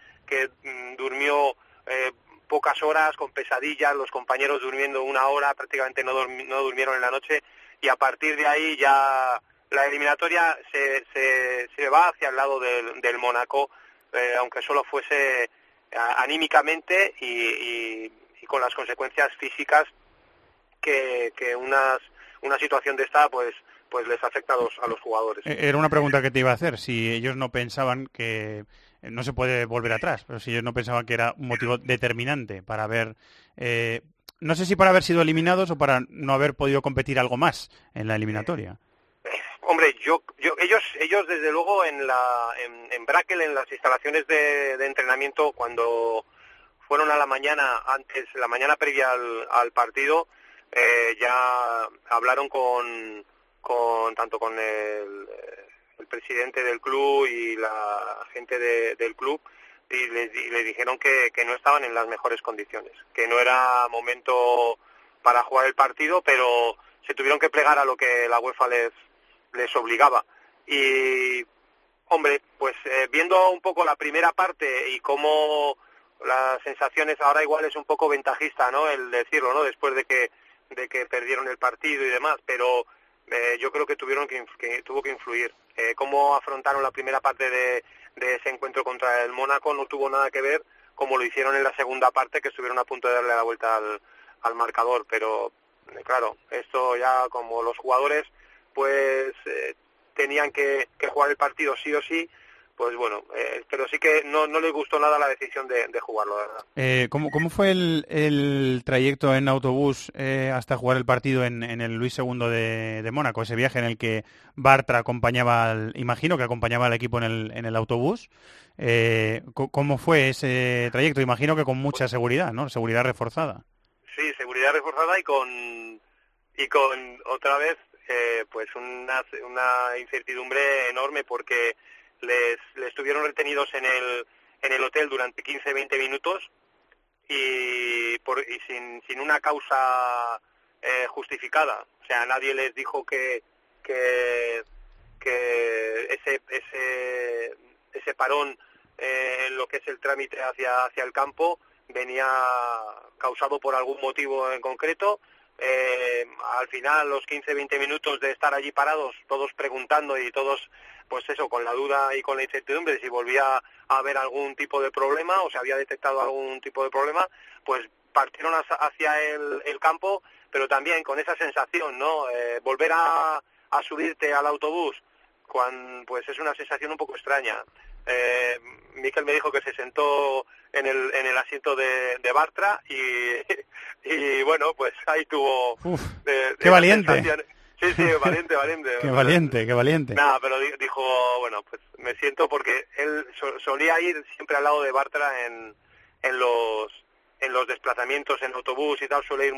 mm, durmió eh, pocas horas con pesadillas, los compañeros durmiendo una hora, prácticamente no, no durmieron en la noche y a partir de ahí ya la eliminatoria se, se, va hacia el lado del, del Mónaco, eh, aunque solo fuese a- anímicamente y con las consecuencias físicas que, que unas, una situación de esta pues pues les afecta a los, a los jugadores. Eh, Era una pregunta que te iba a hacer, si ellos no pensaban que eh, no se puede volver atrás, pero si ellos no pensaban que era un motivo determinante para haber, eh, no sé si para haber sido eliminados o para no haber podido competir algo más en la eliminatoria. Hombre, yo, yo, ellos, ellos desde luego en la, en, en Brakel, en las instalaciones de, de entrenamiento, cuando fueron a la mañana, antes, la mañana previa al, al partido, eh, ya hablaron con, con tanto con el, el presidente del club y la gente de- del club y le, y le dijeron que, que no estaban en las mejores condiciones, que no era momento para jugar el partido, pero se tuvieron que plegar a lo que la UEFA les, les obligaba. Y, hombre, pues eh, viendo un poco la primera parte y cómo las sensaciones ahora igual es un poco ventajista, ¿no? El decirlo, ¿no? Después de que, de que perdieron el partido y demás, pero eh, yo creo que tuvieron que, que tuvo que influir. Eh, cómo afrontaron la primera parte de, de ese encuentro contra el Mónaco no tuvo nada que ver como lo hicieron en la segunda parte, que estuvieron a punto de darle la vuelta al, al marcador. Pero, eh, claro, esto ya como los jugadores pues eh, tenían que, que jugar el partido sí o sí, pues bueno, eh, pero sí que no, no les gustó nada la decisión de, de jugarlo, la verdad. Eh, ¿cómo, cómo fue el, el trayecto en autobús eh, hasta jugar el partido en, en el Luis II de, de Mónaco? Ese viaje en el que Bartra acompañaba, al, imagino que acompañaba al equipo en el, en el autobús. Eh, ¿Cómo fue ese trayecto? Imagino que con mucha seguridad, ¿no? Seguridad reforzada. Sí, seguridad reforzada y con y con otra vez eh, pues una, una incertidumbre enorme porque les, les tuvieron retenidos en el en el hotel durante 15-20 minutos y, por, y sin, sin una causa eh, justificada. O sea, nadie les dijo que, que, que ese, ese, ese parón eh, en lo que es el trámite hacia, hacia el campo venía causado por algún motivo en concreto. Eh, al final, los 15-20 minutos de estar allí parados, todos preguntando y todos, pues eso, con la duda y con la incertidumbre de si volvía a haber algún tipo de problema o se había detectado algún tipo de problema, pues partieron hacia- el, el campo, pero también con esa sensación, ¿no? Eh, volver a, a subirte al autobús, cuan- pues es una sensación un poco extraña. Eh, Miquel me dijo que se sentó en el, en el asiento de, de Bartra y, y bueno, pues ahí tuvo... Uf, eh, qué valiente. Sí, sí, valiente, valiente. Qué valiente, qué valiente. Nada, pero di- dijo, bueno, pues me siento porque él so- solía ir siempre al lado de Bartra en, en los en los desplazamientos en autobús y tal, suele ir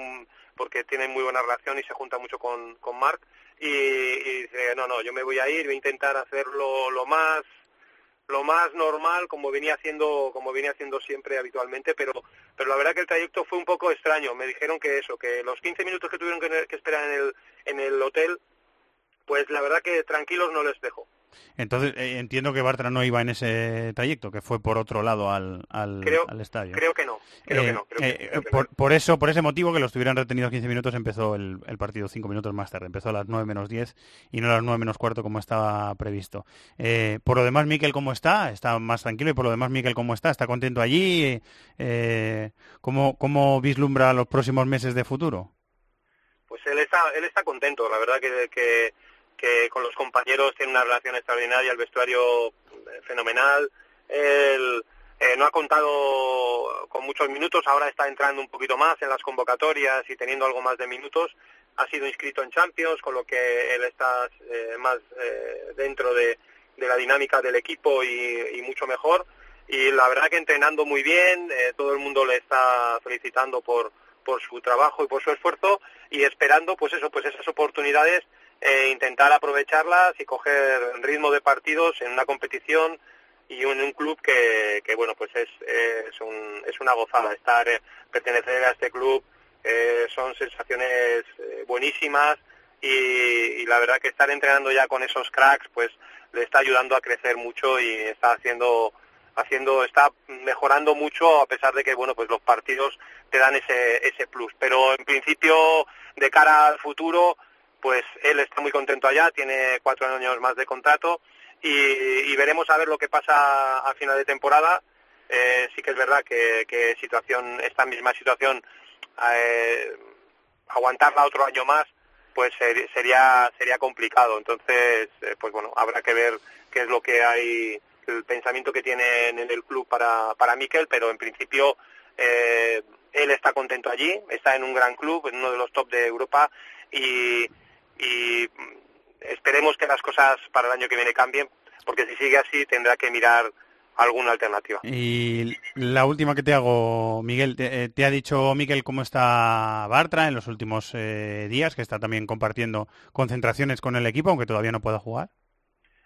porque tiene muy buena relación y se junta mucho con, con Marc y, y dice, no, no, yo me voy a ir, voy a intentar hacerlo lo más lo más normal como venía haciendo como venía haciendo siempre habitualmente pero pero la verdad que el trayecto fue un poco extraño. Me dijeron que eso que los 15 minutos que tuvieron que, esperar en el en el hotel pues la verdad que tranquilos no les dejó Entonces eh, entiendo que Bartra no iba en ese trayecto, que fue por otro lado al, al, Creo, al estadio. creo que no. Creo que no. Creo que- creo que por, por eso, por ese motivo que lo estuvieran retenidos 15 minutos, empezó el, el partido 5 minutos más tarde. Empezó a las 9 menos 10 y no a las 9 menos cuarto como estaba previsto. Eh, por lo demás, Miquel, ¿cómo está? Está más tranquilo y por lo demás, Miquel, ¿cómo está? ¿Está contento allí? Eh, ¿cómo, ¿Cómo vislumbra los próximos meses de futuro? Pues él está, él está contento, la verdad que, que, que con los compañeros tiene una relación extraordinaria, el vestuario eh, fenomenal, él eh, no ha contado con muchos minutos, ahora está entrando un poquito más en las convocatorias y teniendo algo más de minutos, ha sido inscrito en Champions, con lo que él está eh, más eh, dentro de, la dinámica del equipo y, y mucho mejor. Y la verdad que entrenando muy bien, eh, todo el mundo le está felicitando por, por su trabajo y por su esfuerzo y esperando pues eso pues esas oportunidades eh, intentar aprovecharlas y coger ritmo de partidos en una competición y en un club que, que bueno pues es, es, un, es una gozada estar eh, pertenecer a este club eh, son sensaciones eh, buenísimas y, y la verdad que estar entrenando ya con esos cracks pues le está ayudando a crecer mucho y está haciendo haciendo está mejorando mucho a pesar de que bueno pues los partidos te dan ese ese plus. Pero en principio de cara al futuro pues él está muy contento allá tiene cuatro años más de contrato y, y veremos a ver lo que pasa a final de temporada. Eh, sí que es verdad que, que situación esta misma situación eh, aguantarla otro año más pues ser- sería sería complicado. Entonces eh, pues bueno habrá que ver qué es lo que hay el pensamiento que tienen en el club para para Mikel pero en principio eh, él está contento allí está en un gran club en uno de los top de Europa y, y mm, esperemos que las cosas para el año que viene cambien porque si sigue así tendrá que mirar alguna alternativa Y la última que te hago, Miguel, te, eh, te ha dicho Miguel cómo está Bartra en los últimos eh, días, que está también compartiendo concentraciones con el equipo, aunque todavía no pueda jugar.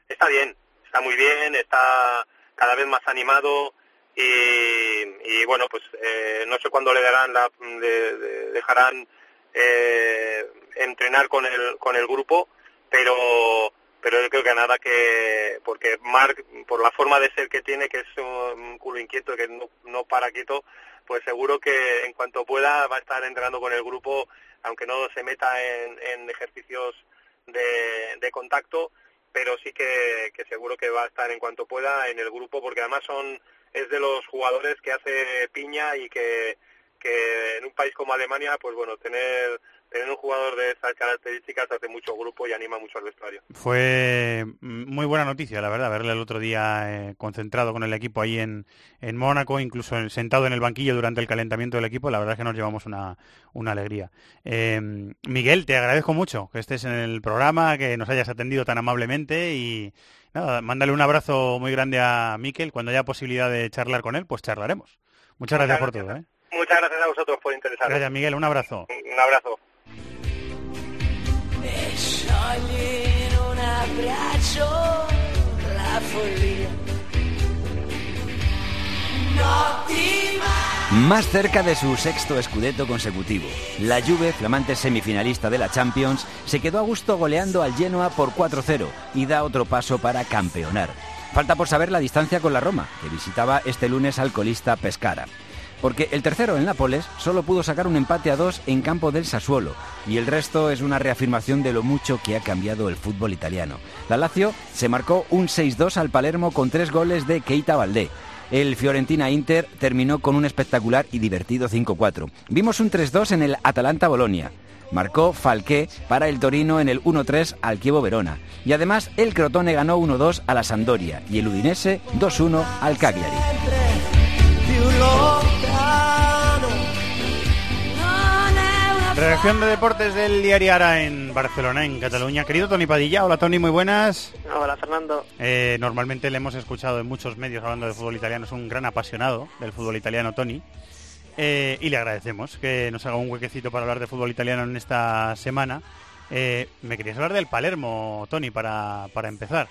está bien, está muy bien, está cada vez más animado y, y bueno, pues eh, no sé cuándo le darán la, le- le dejarán eh, entrenar con el con el grupo, pero pero yo creo que nada que porque Marc por la forma de ser que tiene que es un culo inquieto que no, no para quieto pues seguro que en cuanto pueda va a estar entrenando con el grupo aunque no se meta en, en ejercicios de, de contacto pero sí que, que seguro que va a estar en cuanto pueda en el grupo porque además son es de los jugadores que hace piña y que, que en un país como Alemania pues bueno tener tener un jugador de esas características hace mucho grupo y anima mucho al vestuario Fue mm, muy buena noticia, la verdad, verle el otro día eh, concentrado con el equipo ahí en, en Mónaco, incluso en- sentado en el banquillo durante el calentamiento del equipo, la verdad es que nos llevamos una, una alegría. Eh, Miguel, te agradezco mucho que estés en el programa, que nos hayas atendido tan amablemente y nada, mándale un abrazo muy grande a Miquel. Cuando haya posibilidad de charlar con él, pues charlaremos. Muchas gracias por todo. ¿eh? Muchas gracias a vosotros por interesaros Gracias, Miguel. Un abrazo. un abrazo Más cerca de su sexto scudetto consecutivo, la Juve, flamante semifinalista de la Champions, se quedó a gusto goleando al Genoa por 4-0 y da otro paso para campeonar. Falta por saber la distancia con la Roma, que visitaba este lunes al colista Pescara. Porque el tercero, el Nápoles, solo pudo sacar un empate a dos en campo del Sassuolo, y el resto es una reafirmación de lo mucho que ha cambiado el fútbol italiano. La Lazio se marcó un 6-2 al Palermo con tres goles de Keita Valdé. El Fiorentina Inter terminó con un espectacular y divertido 5-4. Vimos un 3-2 en el Atalanta Bolonia. Marcó Falqué para el Torino en el 1-3 al Chievo Verona. Y además el Crotone ganó 1-2 a la Sampdoria y el Udinese 2-1 al Cagliari. Redacción de deportes del diario Ara en Barcelona, en Cataluña. Querido Tony Padilla, hola Tony, muy buenas. Hola Fernando. Eh, normalmente le hemos escuchado en muchos medios hablando de fútbol italiano, es un gran apasionado del fútbol italiano, Tony. Eh, y le agradecemos que nos haga un huequecito para hablar de fútbol italiano en esta semana. Eh, me querías hablar del Palermo, Tony, para, para empezar.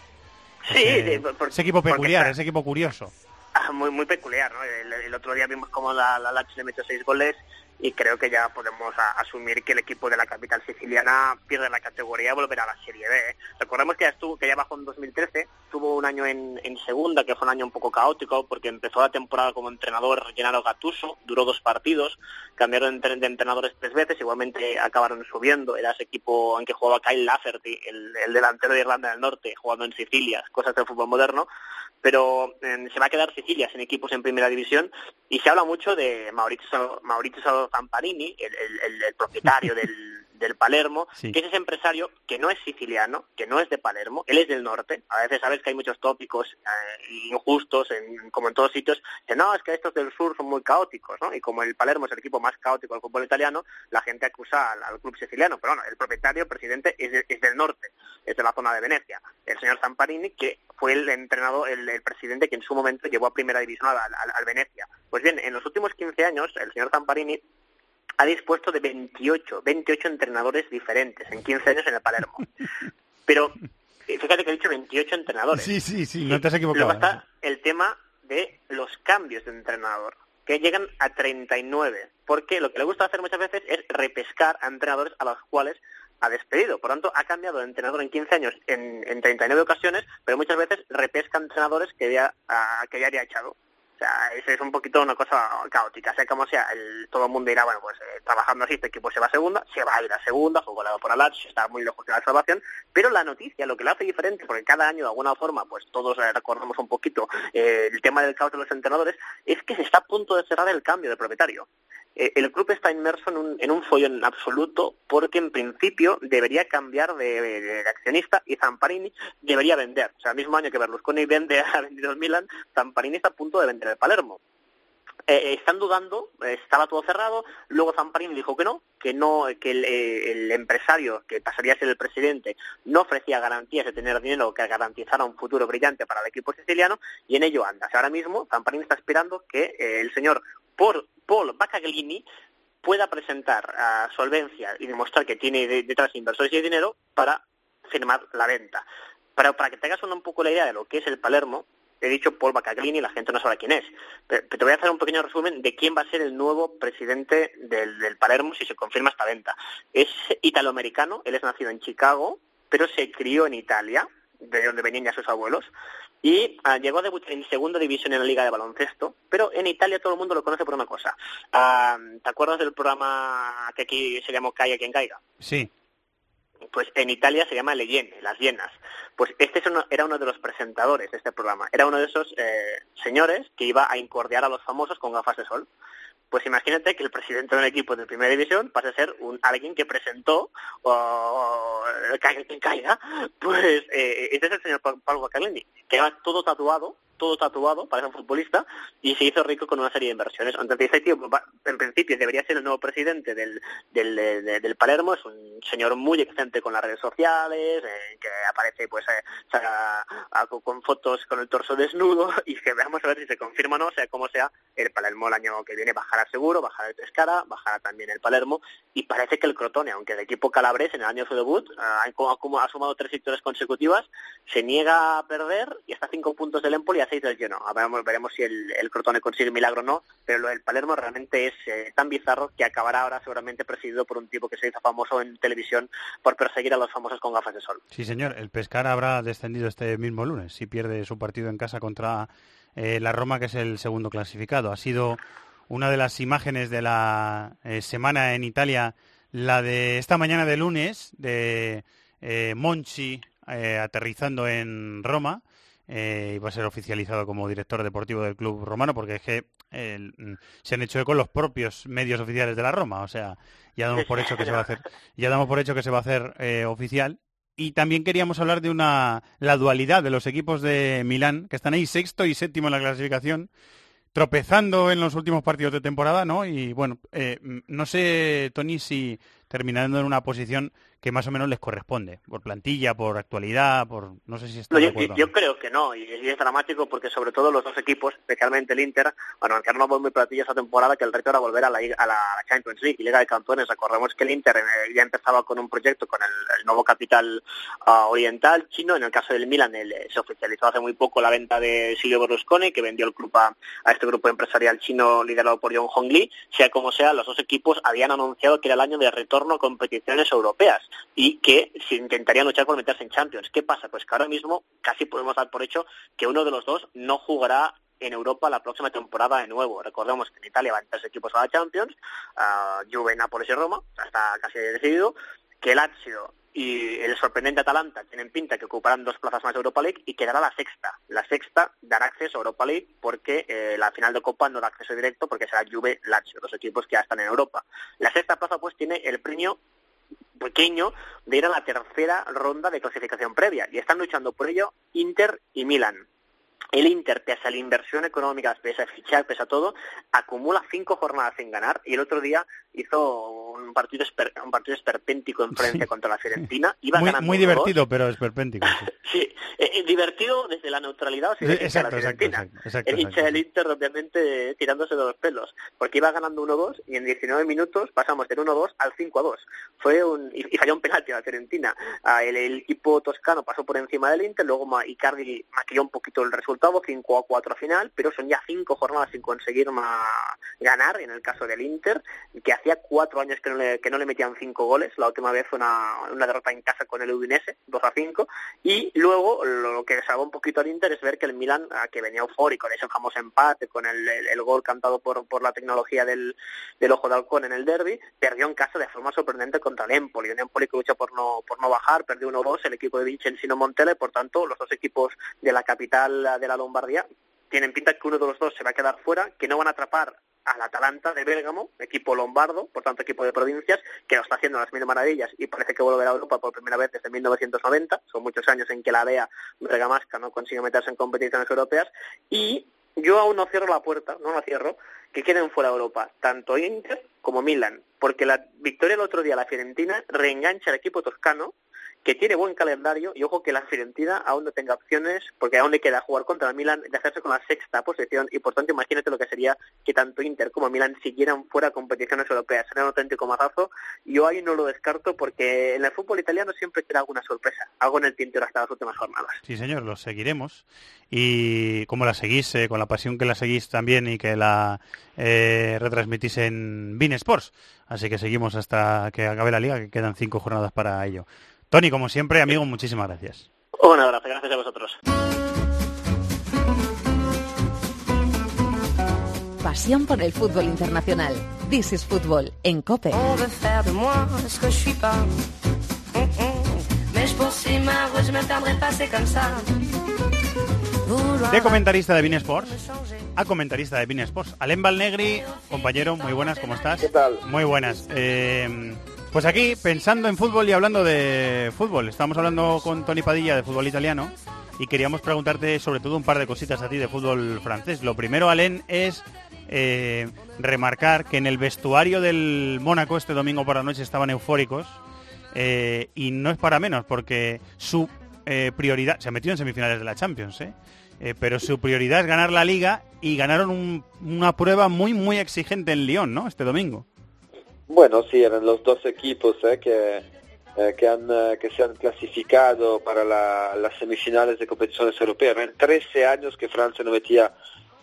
Sí, Ese, por- ese equipo peculiar, está- ese equipo curioso. Ah, muy muy peculiar, ¿no? El, el otro día vimos como la, la Lazio le metió seis goles y creo que ya podemos asumir que el equipo de la capital siciliana pierde la categoría y volverá a la Serie B. ¿eh? Recordemos que ya, estuvo, que ya bajó en 2013, tuvo un año en, segunda, que fue un año un poco caótico, porque empezó la temporada como entrenador Gennaro Gattuso, duró dos partidos, cambiaron de, entre- de entrenadores tres veces, igualmente acabaron subiendo, era ese equipo en que jugaba Kyle Lafferty, el, el delantero de Irlanda del Norte, jugando en Sicilia, cosas del fútbol moderno, pero eh, se va a quedar Sicilia sin equipos en primera división y se habla mucho de Maurizio, Maurizio Zamparini, el, el- el- el propietario del, del Palermo, Sí. que es ese empresario que no es siciliano, que no es de Palermo, él es del norte. A veces sabes que hay muchos tópicos eh, injustos, en- como en todos sitios, que no, es que estos del sur son muy caóticos, ¿no? Y como el Palermo es el equipo más caótico del fútbol italiano, la gente acusa al, al club siciliano, pero bueno, el propietario, el presidente, es, de- es del norte, es de la zona de Venecia. El señor Zamparini, que fue el entrenador, el, el presidente que en su momento llevó a primera división al, al- al Venecia. Pues bien, en los últimos 15 años, el señor Zamparini ha dispuesto de 28, 28 entrenadores diferentes en 15 años en el Palermo. Pero eh, fíjate que he dicho 28 entrenadores. Sí, sí, sí, no te has Luego equivocado. está el tema de los cambios de entrenador, que llegan a 39, porque lo que le gusta hacer muchas veces es repescar a entrenadores a los cuales ha despedido. Por tanto, ha cambiado de entrenador en 15 años en, en 39 ocasiones, pero muchas veces repesca a entrenadores que ya, ah, que ya había echado. O sea, eso es un poquito una cosa caótica. Sea como sea, el, todo el mundo dirá, bueno, pues eh, trabajando así, este equipo se va a segunda, se va a ir a segunda, fue golado por Alach, está muy lejos de la salvación, pero la noticia, lo que la hace diferente, porque cada año de alguna forma, pues todos eh, recordamos un poquito eh, el tema del caos de los entrenadores, es que se está a punto de cerrar el cambio de propietario. Eh, el club está inmerso en un, en un follón absoluto porque en principio debería cambiar de, accionista y Zamparini debería vender. O sea, el mismo año que Berlusconi vende a 22 Milan, Zamparini está a punto de vender el Palermo. Eh, eh, están dudando, eh, estaba todo cerrado, luego Zamparini dijo que no, que no, que el, el empresario que pasaría a ser el presidente no ofrecía garantías de tener dinero que garantizara un futuro brillante para el equipo siciliano y en ello anda. O sea, ahora mismo Zamparini está esperando que el señor Paul, Paul Baccaglini pueda presentar a solvencia y demostrar que tiene de- detrás inversores y dinero para firmar la venta. Pero para que te hagas una- un poco la idea de lo que es el Palermo, he dicho Paul Baccaglini, la gente no sabe quién es. Pero te voy a hacer un pequeño resumen de quién va a ser el nuevo presidente del, del Palermo si se confirma esta venta. Es italoamericano, él es nacido en Chicago, pero se crió en Italia, de donde venían ya sus abuelos, y ah, llegó a debutar en segunda división en la liga de baloncesto, pero en Italia todo el mundo lo conoce por una cosa. Ah, ¿Te acuerdas del programa que aquí se llamó Caiga quien caiga? Sí. pues en Italia se llama Le Iene, las hienas. Pues este es uno- era uno de los presentadores de este programa. Era uno de esos eh, señores que iba a incordiar a los famosos con gafas de sol. Pues imagínate que el presidente de un equipo de primera división pase a ser un, alguien que presentó, o caiga quien caiga, pues eh, este es el señor Pa- Paolo Baccaglini, que va todo tatuado, todo tatuado, parece un futbolista, y se hizo rico con una serie de inversiones. Entonces este tío, en principio, debería ser el nuevo presidente del, del, de- de- del Palermo, es un señor muy excéntrico con las redes sociales, eh, que aparece pues eh, a- con fotos con el torso desnudo, y que veamos a ver si se confirma o no, sea como sea, el Palermo el año que viene bajará seguro, bajará el Pescara, bajará también el Palermo, y parece que el Crotone, aunque el equipo calabrés en el año de su debut ah, ha, sumado tres victorias consecutivas, se niega a perder y está a cinco puntos del Empoli seis del. A Veremos, si el, el Crotone consigue milagro o no, pero lo del Palermo realmente es eh, tan bizarro que acabará ahora seguramente presidido por un tipo que se hizo famoso en televisión por perseguir a los famosos con gafas de sol. Sí, señor. El Pescar habrá descendido este mismo lunes si pierde su partido en casa contra eh, la Roma, que es el segundo clasificado. Ha sido una de las imágenes de la eh, semana en Italia, la de esta mañana de lunes, de Monchi aterrizando en Roma. Eh, va a ser oficializado como director deportivo del club romano porque es que eh, mm, se han hecho eco los propios medios oficiales de la Roma, o sea, ya damos por hecho que se va a hacer, ya damos por hecho que se va a hacer eh, oficial y también queríamos hablar de una la dualidad de los equipos de Milán, que están ahí sexto y séptimo en la clasificación, tropezando en los últimos partidos de temporada, ¿no? Y bueno, eh, mm, no sé, Tony, si terminando en una posición que más o menos les corresponde, por plantilla, por actualidad, por no sé si está No, de yo, acuerdo. yo creo que no, y, y es dramático porque sobre todo los dos equipos, especialmente el Inter, bueno, aunque no muy platillo esa temporada, que el reto era volver a la, a la Champions League y Liga de Campeones. Recordemos que el Inter eh, ya empezaba con un proyecto con el, el nuevo capital ah, oriental chino. En el caso del Milan el- eh, se oficializó hace muy poco la venta de Silvio Berlusconi, que vendió el club a, a este grupo empresarial chino liderado por John Hongli. Sea como sea, los dos equipos habían anunciado que era el año de retorno a competiciones europeas y que se intentarían luchar por meterse en Champions. ¿Qué pasa? Pues que ahora mismo casi podemos dar por hecho que uno de los dos no jugará en Europa la próxima temporada de nuevo. Recordemos que en Italia van tres equipos a la Champions, ah, Juve, Nápoles y Roma, está casi decidido, que Lazio y el sorprendente Atalanta tienen pinta que ocuparán dos plazas más de Europa League y quedará la sexta. La sexta dará acceso a Europa League porque eh, la final de Copa no da acceso directo porque será Juve, Lazio, los equipos que ya están en Europa. La sexta plaza pues tiene el premio pequeño de ir a la tercera ronda de clasificación previa y están luchando por ello Inter y Milan. El Inter, pese a la inversión económica, pese a fichar, pese a todo, acumula cinco jornadas sin ganar y el otro día hizo un partido, esper- un partido esperpéntico en Francia contra la Fiorentina. Iba Muy, ganando muy 1-2. divertido, pero esperpéntico. sí. Sí, eh, eh, divertido desde la neutralidad o sea, Sí, exacto, la exacto, Fiorentina. exacto, exacto, el hincha exacto. del Inter, obviamente, tirándose de los pelos, porque iba ganando 1-2 y en 19 minutos pasamos del 1-2 al 5-2. Fue un, y, y falló un penalti a la Fiorentina. Ah, el, el equipo toscano pasó por encima del Inter, luego Icardi maquilló un poquito el resultado, 5-4 final, pero son ya cinco jornadas sin conseguir ma- ganar, en el caso del Inter, que hacía cuatro años que no le, que no le metían cinco goles, la última vez fue una, una derrota en casa con el Udinese, 2-5, y luego lo que salvó un poquito al Inter es ver que el Milan, que venía eufórico de ese famoso empate con el, el- el gol cantado por, por la tecnología del, del ojo de halcón en el derby, perdió en casa de forma sorprendente contra el Empoli. Un Empoli que lucha por no, por no bajar, perdió 1-2 el equipo de Vincenzino Montella y por tanto los dos equipos de la capital de la Lombardía tienen pinta que uno de los dos se va a quedar fuera, que no van a atrapar al Atalanta de Bérgamo, equipo lombardo, por tanto equipo de provincias, que lo está haciendo las mil maravillas y parece que volverá a Europa por primera vez desde 1990. Son muchos años en que la DEA bergamasca no consigue meterse en competiciones europeas. Y yo aún no cierro la puerta, no la cierro, que queden fuera de Europa, tanto Inter como Milan, porque la victoria el otro día la Fiorentina reengancha al equipo toscano, que tiene buen calendario y ojo que la Fiorentina aún no tenga opciones porque aún le queda jugar contra el Milan de hacerse con la sexta posición y por tanto imagínate lo que sería que tanto Inter como Milan siguieran fuera competiciones europeas sería un auténtico mazazo yo ahí no lo descarto porque en el fútbol italiano siempre queda alguna sorpresa algo en el tintero hasta las últimas jornadas Sí, señor, los seguiremos. Y como la seguís, eh, con la pasión que la seguís también y que la eh, retransmitís en Bean Sports. Así que seguimos hasta que acabe la liga, que quedan cinco jornadas para ello. Tony, como siempre, amigo, muchísimas gracias. un abrazo gracias a vosotros Pasión por el fútbol internacional. This is Fútbol en COPE. On veut faire de moi ce que je suis pas. Hum, hum. Mais je poursuis ma route, je me perdrai pas, c'est comme ça. Vouloir De comentarista de Bean Sports a comentarista de Bean Sports. Alem Valnegri, compañero, muy buenas, ¿cómo estás? ¿Qué tal? Muy buenas. Eh, pues aquí, pensando en fútbol y hablando de fútbol, estamos hablando con Tony Padilla de fútbol italiano y queríamos preguntarte sobre todo un par de cositas a ti de fútbol francés. Lo primero, Alén, es eh, remarcar que en el vestuario del Mónaco este domingo por la noche estaban eufóricos eh, y no es para menos porque su eh, prioridad, se ha metido en semifinales de la Champions, pero su prioridad es ganar la liga y ganaron un- una prueba muy muy exigente en Lyon, ¿no? Este domingo. Bueno, sí, eran los dos equipos eh, que, eh, que, han, eh, que se han clasificado para la- las semifinales de competiciones europeas. Eran 13 años que Francia no metía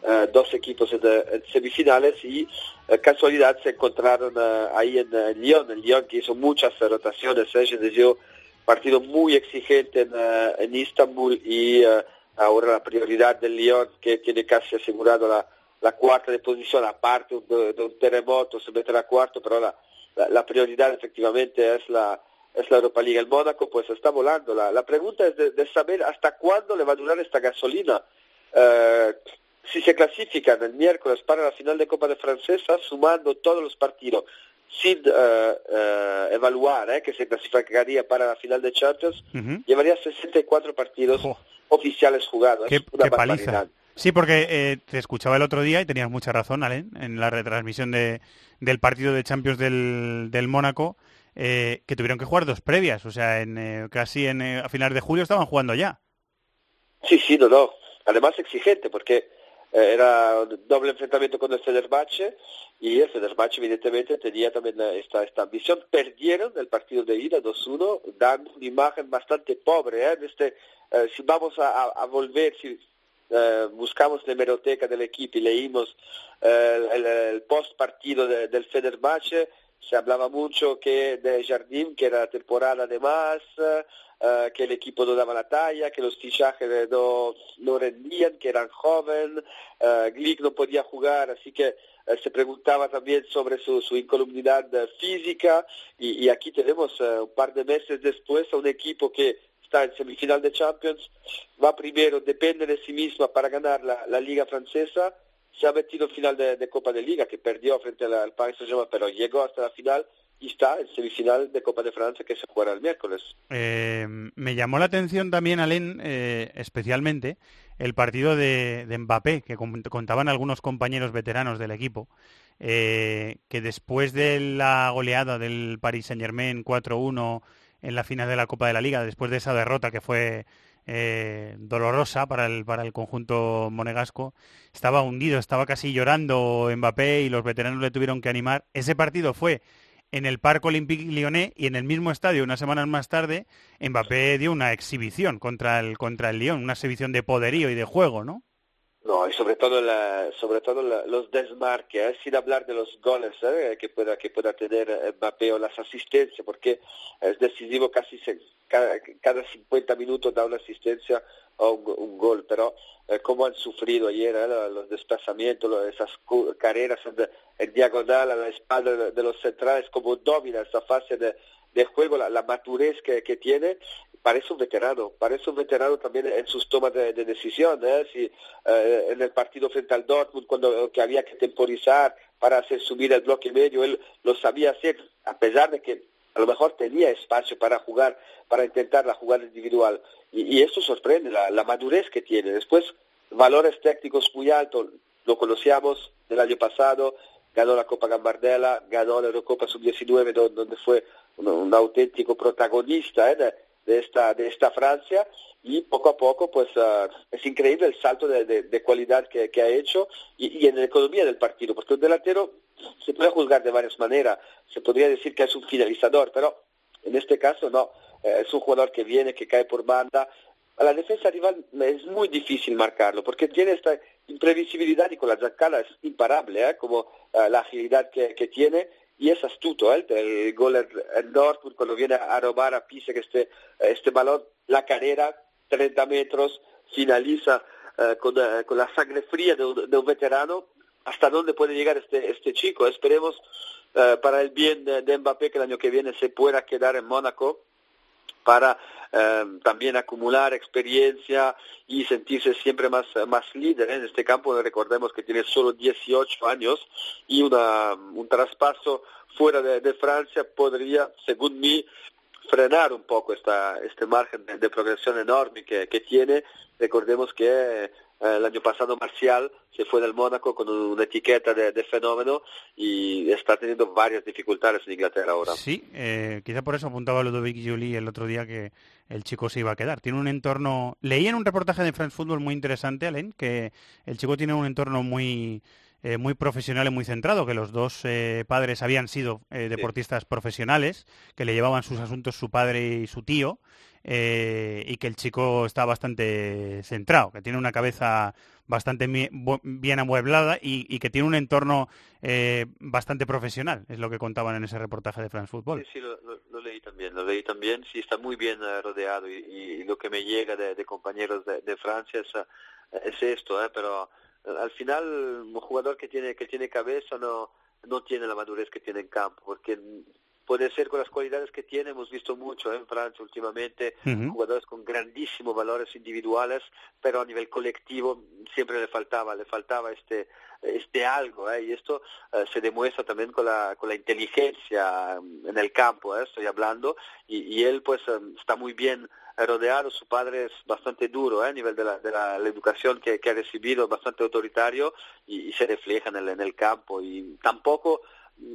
eh, dos equipos en, en semifinales y eh, casualidad se encontraron ahí en, Lyon. El Lyon que hizo muchas rotaciones, se partido muy exigente en, en Istanbul y ahora la prioridad del Lyon que tiene casi asegurado la, la cuarta de posición, aparte de, de un terremoto se meterá cuarto, pero la, la, la prioridad efectivamente es la, es la Europa League. El Mónaco pues está volando. La, la pregunta es de, de saber hasta cuándo le va a durar esta gasolina. Eh, si se clasifican el miércoles para la final de Copa de Francesa, sumando todos los partidos, sin eh, eh, evaluar eh, que se clasificaría para la final de Champions, llevaría 64 partidos oficiales jugados. Qué, Una qué paliza. Sí, porque eh, te escuchaba el otro día y tenías mucha razón, Alén, en la retransmisión de, del partido de Champions del, del Mónaco. eh, que tuvieron que jugar dos previas, o sea, en, eh, casi en, eh, a finales de julio estaban jugando ya. Sí, sí, no, no. Además exigente, porque eh, era doble enfrentamiento con el Fenerbahce y el Fenerbahce evidentemente tenía también eh, esta, esta ambición. Perdieron el partido de ida 2-1, dando una imagen bastante pobre. ¿eh? Este, si vamos a- a volver, si eh, buscamos la hemeroteca del equipo y leímos eh, el, post partido de- del Fenerbahce, se hablaba mucho que de Jardim, que era temporada de más, eh, que el equipo no daba la talla, que los fichajes no, rendían, que eran jóvenes, eh, Glick no podía jugar, así que se preguntaba también sobre su, su incolumnidad física. Y, y aquí tenemos un par de meses después a un equipo que está en semifinal de Champions, va primero, depende de sí misma para ganar la, la Liga Francesa, se ha metido en final de, de Copa de Liga, que perdió frente al, al Paris Saint-Germain, pero llegó hasta la final y está en semifinal de Copa de Francia que se jugará el miércoles. Eh, me llamó la atención también, Alén, eh, especialmente, el partido de, de Mbappé, que con- contaban algunos compañeros veteranos del equipo, eh, que después de la goleada del Paris Saint-Germain 4-1 en la final de la Copa de la Liga, después de esa derrota que fue eh, dolorosa para el, para el conjunto monegasco, estaba hundido, estaba casi llorando Mbappé y los veteranos le tuvieron que animar. Ese partido fue en el Parque Olympique Lyonnais y en el mismo estadio, unas semanas más tarde, Mbappé dio una exhibición contra el, contra el Lyon, una exhibición de poderío y de juego, ¿no? No, y sobre todo, la, sobre todo la- los desmarques, ¿eh? sin hablar de los goles ¿eh? que, pueda, que pueda tener eh, Mbappé las asistencias, porque es decisivo casi se- cada, cada 50 minutos da una asistencia o un, gol, pero eh, como han sufrido ayer ¿eh? los desplazamientos, esas carreras en, diagonal a la espalda de, los centrales, como domina esa fase de, juego, la, la que tiene, parece un veterano, parece un veterano también en sus tomas de, de decisión, ¿eh? Si, eh, en el partido frente al Dortmund, cuando que había que temporizar para hacer subir el bloque medio, él lo sabía hacer, a pesar de que a lo mejor tenía espacio para jugar, para intentar la jugada individual. Y, y eso sorprende, la, madurez que tiene. Después, valores técnicos muy altos, lo conocíamos del año pasado, ganó la Copa Gambardella, ganó la Eurocopa Sub-19, do- donde fue un, un auténtico protagonista ¿eh? De, esta, de esta Francia, y poco a poco, pues ah, es increíble el salto de, de- de cualidad que, que ha hecho y, en la economía del partido, porque un delantero se puede juzgar de varias maneras, se podría decir que es un finalizador, pero en este caso no, Eh, es un jugador que viene, que cae por banda. A la defensa rival es muy difícil marcarlo porque tiene esta imprevisibilidad y con la zancada es imparable, ¿eh? como eh, la agilidad que, que tiene y es astuto. ¿eh? El gol en, Dortmund cuando viene a robar a Pisa este, este balón, la carrera, 30 metros, finaliza eh, con, eh, con la sangre fría de un, de un veterano. ¿Hasta dónde puede llegar este, este chico? Esperemos eh, para el bien de, de Mbappé que el año que viene se pueda quedar en Mónaco para eh, también acumular experiencia y sentirse siempre más, más líder en este campo. Recordemos que tiene solo 18 años y una, un traspaso fuera de, de Francia podría, según mí, frenar un poco esta, este margen de, de progresión enorme que, que tiene. Recordemos que eh, el año pasado Marcial se fue del Mónaco con una etiqueta de, de fenómeno y está teniendo varias dificultades en Inglaterra ahora. Sí, eh, quizá por eso apuntaba Ludovic Juli el otro día que el chico se iba a quedar. Tiene un entorno... Leí en un reportaje de France Football muy interesante, Alain, que el chico tiene un entorno muy... eh, muy profesional y muy centrado, que los dos eh, padres habían sido eh, deportistas profesionales, que le llevaban sus asuntos su padre y su tío, eh, y que el chico está bastante centrado, que tiene una cabeza bastante bien amueblada y, y que tiene un entorno eh, bastante profesional, es lo que contaban en ese reportaje de France Football. Sí, sí, lo, lo- lo leí también, lo leí también, sí, está muy bien eh, rodeado y, y lo que me llega de, de compañeros de, de Francia es, es esto, eh, pero al final un jugador que tiene, que tiene cabeza no, no tiene la madurez que tiene en campo, porque puede ser con las cualidades que tiene, hemos visto mucho eh, en Francia últimamente, jugadores con grandísimos valores individuales, pero a nivel colectivo siempre le faltaba, le faltaba este este algo, ¿eh? y esto eh, se demuestra también con la, con la inteligencia mm, en el campo, ¿eh? estoy hablando, y, y él pues eh, está muy bien rodeado, su padre es bastante duro ¿eh? a nivel de la, de la, educación que, que ha recibido, bastante autoritario, y, y se refleja en el, en el campo, y tampoco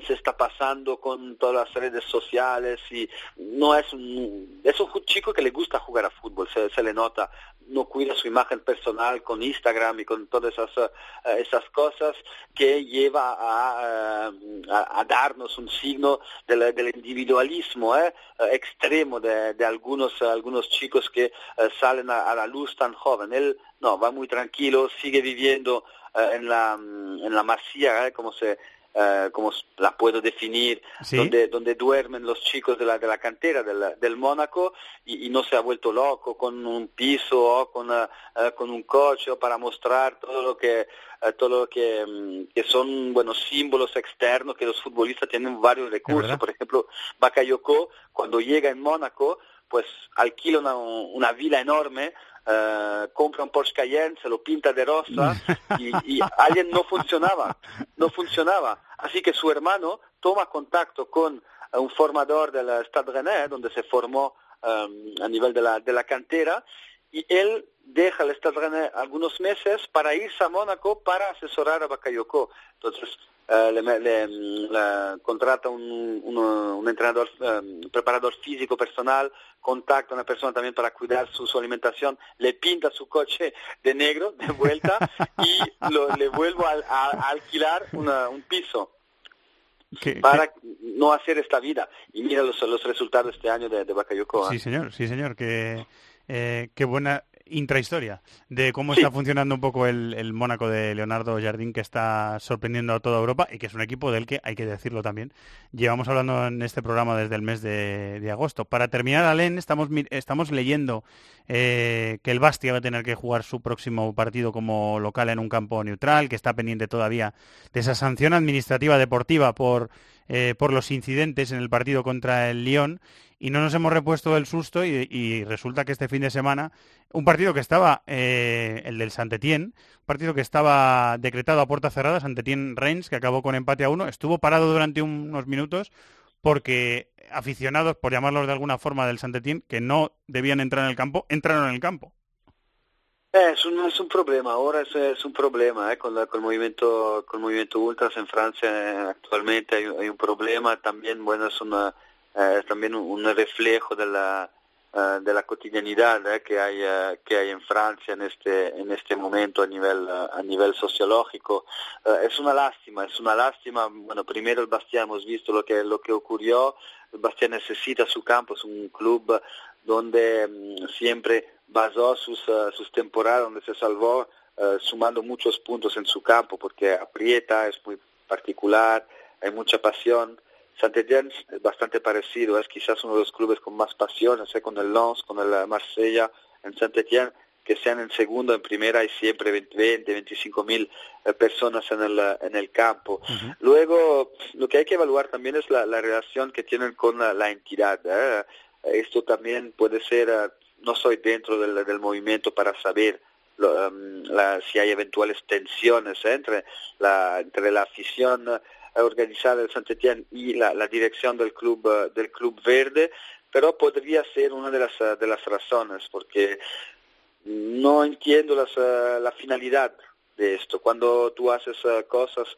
se está pasando con todas las redes sociales y no es un, es un chico que le gusta jugar a fútbol, se, le nota, no cuida su imagen personal con Instagram y con todas esas, eh, esas cosas que lleva a, a- a darnos un signo del, del individualismo eh, eh, extremo de, de algunos, algunos chicos que eh, salen a, la luz tan joven. Él no, va muy tranquilo, sigue viviendo en la, en la masía, eh, como se eh, como la puedo definir, Sí. donde, donde duermen los chicos de la, de la cantera del, del Mónaco y, y no se ha vuelto loco con un piso o con, eh, eh, con un coche para mostrar todo lo que, todo lo que, mm, que son buenos símbolos externos que los futbolistas tienen varios recursos. Por ejemplo, Bakayoko, cuando llega en Mónaco, pues alquila una, una vila enorme, eh, compra un Porsche Cayenne, se lo pinta de rosa y, y alguien no funcionaba, no funcionaba. Así que su hermano toma contacto con un formador del Stade Rennais, donde se formó eh, a nivel de la, de la cantera, y él deja el Stade Rennais algunos meses para irse a Mónaco para asesorar a Bakayoko. Entonces, eh, le, le- le contrata un, uno- un entrenador, eh, un preparador físico personal, contacta a una persona también para cuidar su, su alimentación, le pinta su coche de negro de vuelta y lo- le vuelvo a, a- a alquilar una- un piso Que- para no hacer esta vida. Y mira los, los resultados este año de, de Bakayoko. Sí, ¿eh? señor, sí, señor. Qué, eh, qué buena intrahistoria de cómo está funcionando un poco el, el Mónaco de Leonardo Jardín, que está sorprendiendo a toda Europa y que es un equipo del que, hay que decirlo también, llevamos hablando en este programa desde el mes de, de agosto. Para terminar, Alen, estamos, estamos leyendo eh, que el Bastia va a tener que jugar su próximo partido como local en un campo neutral, que está pendiente todavía de esa sanción administrativa deportiva por, eh, por los incidentes en el partido contra el Lyon y no nos hemos repuesto del susto y, resulta que este fin de semana un partido que estaba, eh, el del Saint-Étienne, un partido que estaba decretado a puerta cerrada, Saint-Étienne-Reims, que acabó con empate a uno, estuvo parado durante unos minutos porque aficionados, por llamarlos de alguna forma, del Saint-Étienne, que no debían entrar en el campo, entraron en el campo. Eh, es, un, es un problema, ahora es, es un problema eh, con, la- con el movimiento con el movimiento ultras en Francia eh, actualmente hay, un problema también bueno es una eh, también un, reflejo de la de la cotidianidad eh, que hay eh, que hay en Francia en este en este momento a nivel a nivel sociológico. Es una lástima es una lástima. Bueno primero el Bastia hemos visto lo que lo que ocurrió. El Bastia necesita su campo es un club donde mm, siempre basó sus, eh, sus temporadas, donde se salvó eh, sumando muchos puntos en su campo, porque aprieta, es muy particular, hay mucha pasión. Saint-Étienne es bastante parecido, es quizás uno de los clubes con más pasión, sé, con el Lens, con el eh, Marsella, en Saint-Étienne, que sean en segundo, en primera, hay siempre 20, 20 25 mil eh, personas en el, en el campo. Luego, lo que hay que evaluar también es la, la relación que tienen con la, la entidad. ¿eh? Esto también puede ser, no soy dentro del, movimiento para saber lo, la- si hay eventuales tensiones ¿eh? entre, la, entre la afición eh, organizada del Saint-Étienne y la, dirección del club, eh, del club verde, pero podría ser una de las, de las razones, porque no entiendo las, la finalidad de esto. Cuando tú haces cosas,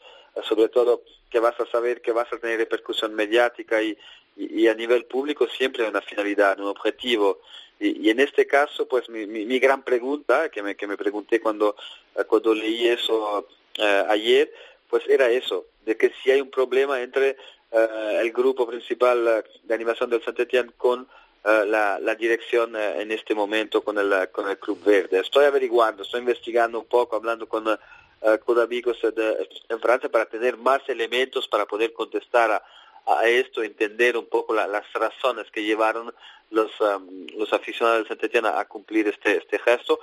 sobre todo que vas a saber que vas a tener repercusión mediática y, y, y a nivel público, siempre hay una finalidad, un objetivo. Y, en este caso, pues mi, mi, gran pregunta, que me, que me pregunté cuando, cuando leí eso eh, ayer, pues era eso, de que si hay un problema entre eh, el grupo principal eh, de animación del Saint-Étienne con eh, la, la dirección en este momento con el, con el Club Verde. Estoy averiguando, estoy investigando un poco, hablando con, con amigos de- en Francia para tener más elementos para poder contestar a, a esto, entender un poco la- las razones que llevaron los, um, los aficionados del Saint-Étienne a, cumplir este, este gesto.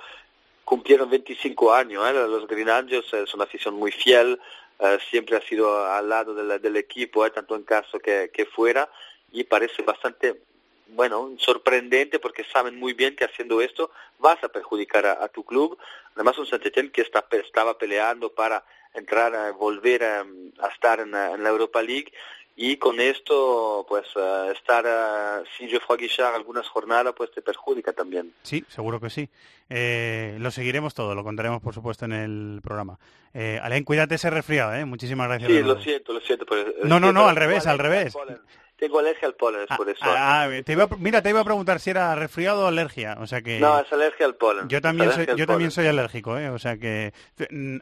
Cumplieron 25 años, ¿eh? los Green Angels es una afición muy fiel, eh, siempre ha sido al lado del, del equipo, ¿eh? tanto en caso que, que fuera, y parece bastante bueno, sorprendente porque saben muy bien que haciendo esto vas a perjudicar a, tu club. Además, un Saint-Étienne que estaba peleando para entrar, a volver a, estar en la Europa League y con esto pues eh, estar eh, sin Geoffroy Guichard algunas jornadas pues te perjudica también. Sí, seguro que sí. Eh, lo seguiremos todo, lo contaremos por supuesto en el programa. Eh, Alain, cuídate ese resfriado, ¿eh? Muchísimas gracias. Sí, lo siento, lo siento. Pero No, no, no, al revés, al revés. Tengo alergia al polen, es por eso. Ah, te iba a- mira, te iba a preguntar si era resfriado o alergia, o sea que... No, es alergia al polen. Yo también soy, yo también polen. soy alérgico, ¿eh? O sea que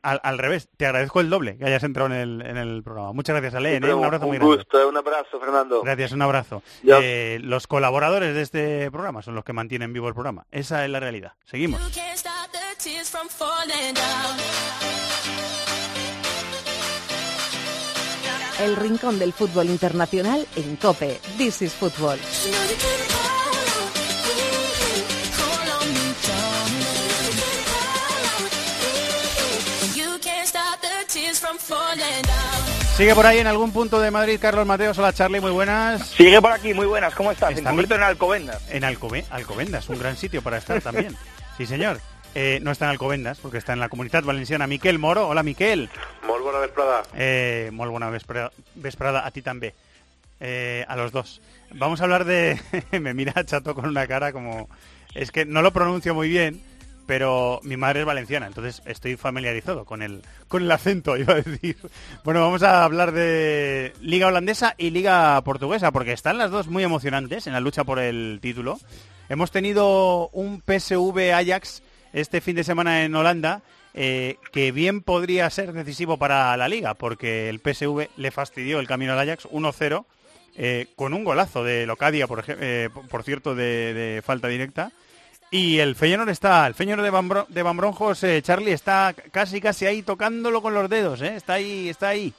al, al revés, te agradezco el doble que hayas entrado en el, en el programa. Muchas gracias, Alain, ¿eh? Pero Un abrazo un muy grande. gusto, un abrazo, Fernando. Gracias, un abrazo. Eh, los colaboradores de este programa son los que mantienen vivo el programa. Esa es la realidad. Seguimos. El rincón del fútbol internacional en Cope. This is Football. Sigue por ahí en algún punto de Madrid Carlos Mateos. Hola Charlie, muy buenas. Sigue por aquí, muy buenas, ¿cómo estás? En Está concreto mi- en Alcobendas. En Alcobe Alcobendas, un gran sitio para estar también. Sí, señor. Eh, no está en Alcobendas, porque está en la comunidad valenciana. Miquel Moro. Hola, Miquel. Molt bona vesprada. Eh, molt bona vesprada, vesprada a ti también. Eh, a los dos. Vamos a hablar de... Me mira Chato con una cara como... Es que no lo pronuncio muy bien, pero mi madre es valenciana, entonces estoy familiarizado con el, con el acento, iba a decir. Bueno, vamos a hablar de Liga Holandesa y Liga Portuguesa, porque están las dos muy emocionantes en la lucha por el título. Hemos tenido un PSV Ajax este fin de semana en Holanda, eh, que bien podría ser decisivo para la liga, porque el PSV le fastidió el camino al Ajax 1-0, eh, con un golazo de Locadia, por, eh, por- cierto, de, falta directa. Y el Feyenoord está, el Feyenoord de, Van Bro- de Van Bronjos, eh, Charlie, está casi casi ahí tocándolo con los dedos. Está ahí, está ahí.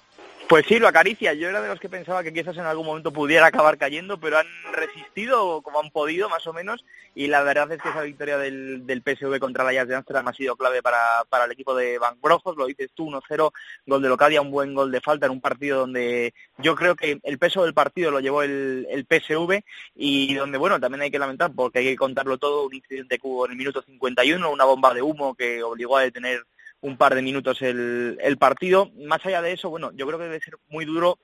Pues sí, lo acaricia. Yo era de los que pensaba que quizás en algún momento pudiera acabar cayendo, pero han resistido como han podido, más o menos. Y la verdad es que esa victoria del, del PSV contra el Ajax de Amsterdam ha sido clave para, para el equipo de Van Brojos. Lo dices tú, 1-0, gol de Locadia, un buen gol de falta en un partido donde yo creo que el peso del partido lo llevó el, el PSV y donde, bueno, también hay que lamentar, porque hay que contarlo todo, un incidente que hubo en el minuto 51, una bomba de humo que obligó a detener un par de minutos el, el partido. Más allá de eso, bueno, yo creo que debe ser muy duro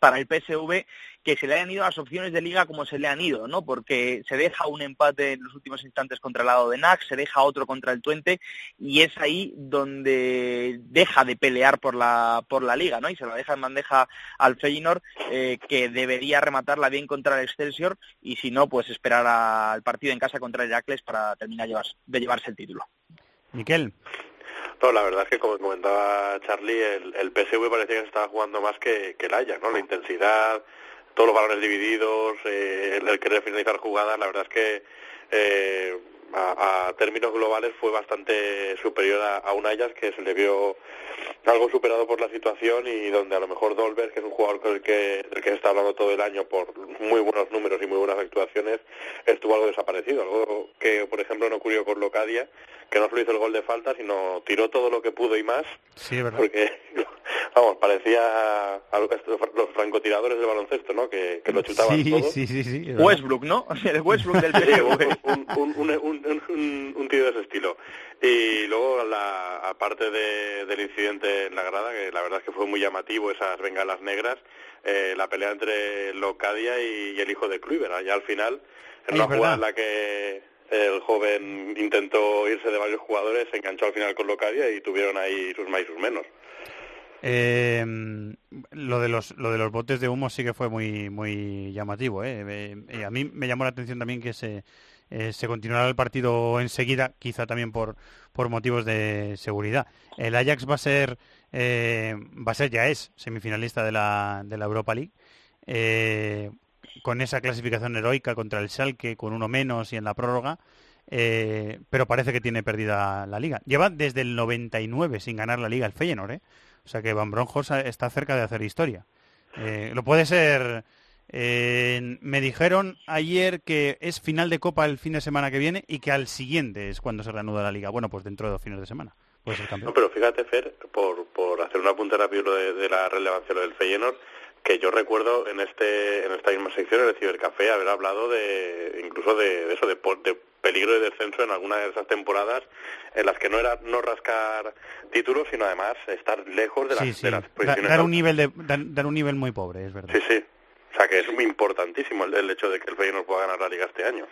para el PSV que se le hayan ido las opciones de liga como se le han ido, ¿no? Porque se deja un empate en los últimos instantes contra el lado de NAC, se deja otro contra el Twente y es ahí donde deja de pelear por la por la liga, ¿no? Y se la deja en bandeja al Feyenoord eh, que debería rematarla bien contra el Excelsior y si no, pues esperar al partido en casa contra el Heracles para terminar de llevarse el título. Miquel. No, la verdad es que como comentaba Charlie, el, PSV parecía que se estaba jugando más que, que el Ajax, ¿no? La intensidad, todos los balones divididos, eh, el, querer finalizar jugadas, la verdad es que eh, a, a términos globales fue bastante superior a, a un Ajax que se le vio algo superado por la situación y donde a lo mejor Dolberg, que es un jugador con el que, del que se está hablando todo el año por muy buenos números y muy buenas actuaciones, estuvo algo desaparecido, algo que por ejemplo no ocurrió con Locadia, que no solo hizo el gol de falta, sino tiró todo lo que pudo y más, Sí, verdad. porque vamos, parecía algo- estos- los francotiradores del baloncesto, ¿no? Que, que lo chutaban Sí, todo. sí, sí, sí. Westbrook, ¿no? El Westbrook del Sí, PSV. un, un, un, un, un- un tío de ese estilo. Y luego, la, aparte de- del incidente en la grada, que la verdad es que fue muy llamativo, esas bengalas negras, eh, la pelea entre Locadia y, y el hijo de Kluivert. Ya al final, en una jugada en la que el joven intentó irse de varios jugadores, se enganchó al final con Locadia y tuvieron ahí sus más y sus menos. Eh, lo de los lo de los botes de humo sí que fue muy muy llamativo. ¿eh? Eh, eh, a mí me llamó la atención también que se eh, se continuará el partido enseguida, quizá también por por motivos de seguridad. El Ajax va a ser va a ser ya es semifinalista de la de la Europa League. Con esa clasificación heroica contra el Schalke con uno menos y en la prórroga, eh, pero parece que tiene perdida la liga. Lleva desde el 99 sin ganar la liga el Feyenoord, ¿eh? O sea que Van Bronjos está cerca de hacer historia. Eh, lo puede ser. eh, me dijeron ayer que es final de Copa el fin de semana que viene y que al siguiente es cuando se reanuda la liga. Bueno, pues dentro de dos fines de semana puede ser campeón. No, pero fíjate, Fer, por, por hacer un apunte rápido de la relevancia lo del Feyenoord, que yo recuerdo en este en esta misma sección, en el Cibercafé, haber hablado de incluso de, de eso, de, de peligro de descenso en alguna de esas temporadas en las que no era no rascar títulos, sino además estar lejos de las, Sí, sí. de las posiciones dar, un nivel de, dar, dar un nivel muy pobre, es verdad. Sí, sí. O sea que es muy importantísimo el, el hecho de que el Feyenoord pueda ganar la Liga este año.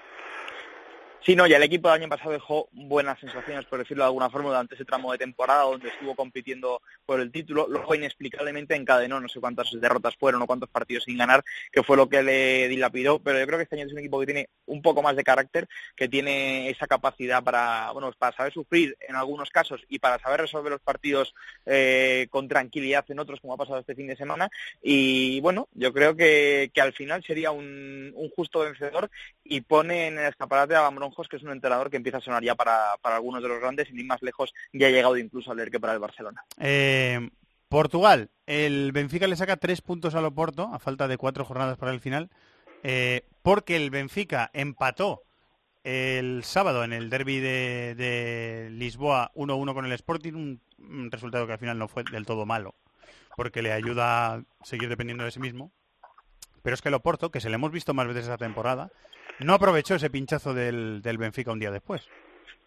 Sí, no, y el equipo del año pasado dejó buenas sensaciones, por decirlo de alguna forma, durante ese tramo de temporada donde estuvo compitiendo por el título. Luego, inexplicablemente, encadenó no sé cuántas derrotas fueron o cuántos partidos sin ganar, que fue lo que le dilapidó. Pero yo creo que este año es un equipo que tiene un poco más de carácter, que tiene esa capacidad para, bueno, para saber sufrir en algunos casos y para saber resolver los partidos eh, con tranquilidad en otros, como ha pasado este fin de semana. Y bueno, yo creo que, que al final sería un, un justo vencedor y pone en el escaparate a Van Que es un entrenador que empieza a sonar ya para, para algunos de los grandes y ni más lejos ya ha llegado incluso a leer que para el Barcelona. Eh, Portugal, el Benfica le saca tres puntos al Oporto, a falta de cuatro jornadas para el final, eh, porque el Benfica empató el sábado en el derby de, de Lisboa 1-1 con el Sporting, un, un resultado que al final no fue del todo malo, porque le ayuda a seguir dependiendo de sí mismo. Pero es que el Oporto, que se le hemos visto más veces esta temporada, no aprovechó ese pinchazo del, del Benfica un día después.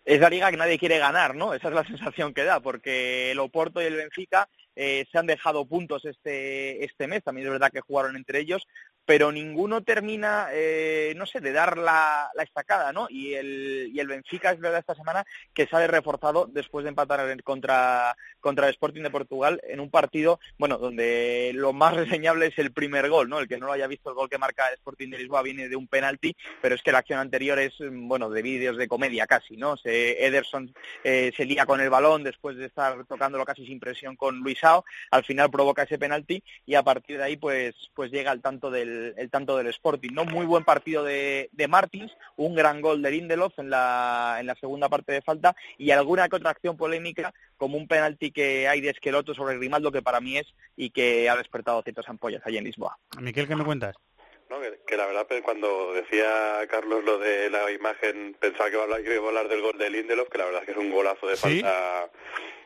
es la liga que nadie quiere ganar, ¿no? Esa es la sensación que da, porque el Oporto y el Benfica eh, se han dejado puntos este, este mes, también es verdad que jugaron entre ellos, pero ninguno termina, eh, no sé, de dar la, la estacada, ¿no? Y el, y el Benfica es verdad esta semana que sale reforzado después de empatar contra, contra el Sporting de Portugal en un partido, bueno, donde lo más reseñable es el primer gol, ¿no? El que no lo haya visto, el gol que marca el Sporting de Lisboa viene de un penalti, pero es que la acción anterior es, bueno, de vídeos de comedia casi, ¿no? Se, Ederson eh, se lía con el balón después de estar tocándolo casi sin presión con Luisao, al final provoca ese penalti y a partir de ahí pues pues llega el tanto del el tanto del Sporting, ¿no? Muy buen partido de, de Martins, un gran gol de Lindelof en la en la segunda parte de falta y alguna que otra acción polémica como un penalti que hay de Esqueloto sobre Grimaldo que para mí es y que ha despertado ciertas ampollas allí en Lisboa. Miquel, ¿qué me cuentas? No, que, que la verdad, pues, cuando decía Carlos lo de la imagen, pensaba que iba a hablar, que iba a hablar del gol de Lindelof, que la verdad es que es un golazo de ¿Sí?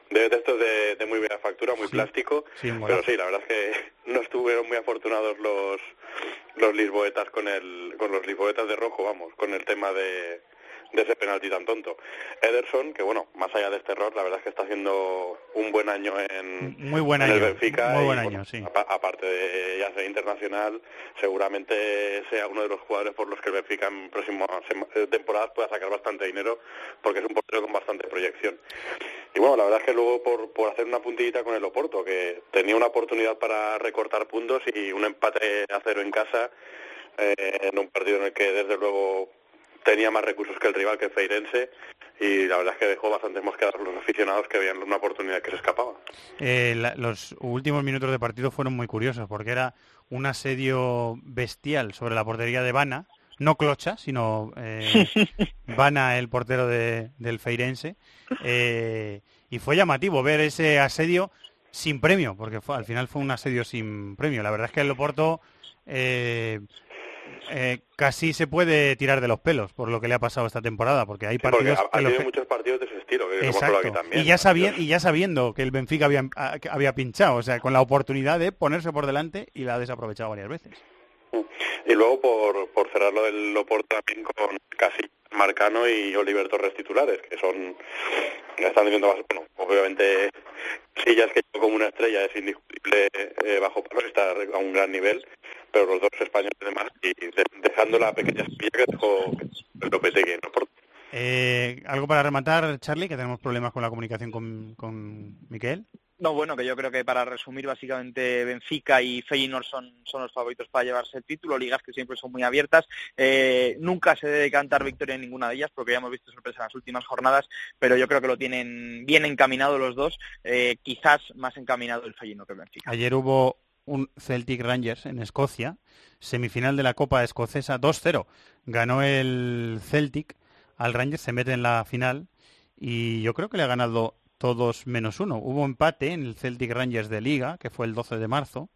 De, de estos de, de muy buena factura, muy plástico. Sí, pero sí, la verdad es que no estuvieron muy afortunados los los lisboetas con el con los lisboetas de rojo, vamos, con el tema de de ese penalti tan tonto. Ederson, que bueno, más allá de este error, la verdad es que está haciendo un buen año en, Muy buen en año. el Benfica. Muy y, buen bueno, año, sí. apa- aparte de ya ser internacional, seguramente sea uno de los jugadores por los que el Benfica en próximas eh, temporadas pueda sacar bastante dinero, porque es un portero con bastante proyección. Y bueno, la verdad es que luego por, por hacer una puntillita con el Oporto, que tenía una oportunidad para recortar puntos y un empate a cero en casa, eh, en un partido en el que desde luego tenía más recursos que el rival, que el Feirense, y la verdad es que dejó bastantes mosquedas a los aficionados que veían una oportunidad que se escapaba. Eh, la- los últimos minutos de partido fueron muy curiosos porque era un asedio bestial sobre la portería de Vana, no Clocha, sino eh, Vana, el portero de- del Feirense, eh, y fue llamativo ver ese asedio sin premio, porque fue- al final fue un asedio sin premio. La verdad es que el Oporto eh, eh, casi se puede tirar de los pelos por lo que le ha pasado esta temporada, porque hay partidos ha, ha los muchos partidos de ese estilo, que aquí también. Y ya, sabi- y ya sabiendo que el Benfica había, a- que había pinchado, o sea, con la oportunidad de ponerse por delante y la ha desaprovechado varias veces. Y luego por, por cerrarlo del Oporto también con casi Marcano y Oliver Torres titulares, que son están más, bueno, obviamente Sillas que como una estrella es indiscutible eh, bajo palo, está a un gran nivel, pero los dos españoles además y de- dejando la pequeña semilla que dejó Lopetegui en Oporto. Eh, ¿Algo para rematar, Charlie? Que tenemos problemas con la comunicación con, con Miquel. No, bueno, que yo creo que para resumir, básicamente Benfica y Feyenoord son, son los favoritos para llevarse el título, ligas que siempre son muy abiertas. Eh, nunca se debe cantar victoria en ninguna de ellas, porque ya hemos visto sorpresas en las últimas jornadas, pero yo creo que lo tienen bien encaminado los dos, eh, quizás más encaminado el Feyenoord que Benfica. Ayer hubo un Celtic Rangers en Escocia, semifinal de la Copa Escocesa 2-0. Ganó el Celtic al Rangers, se mete en la final y yo creo que le ha ganado todos menos uno. Hubo empate en el Celtic Rangers de Liga, que fue el 12 de marzo,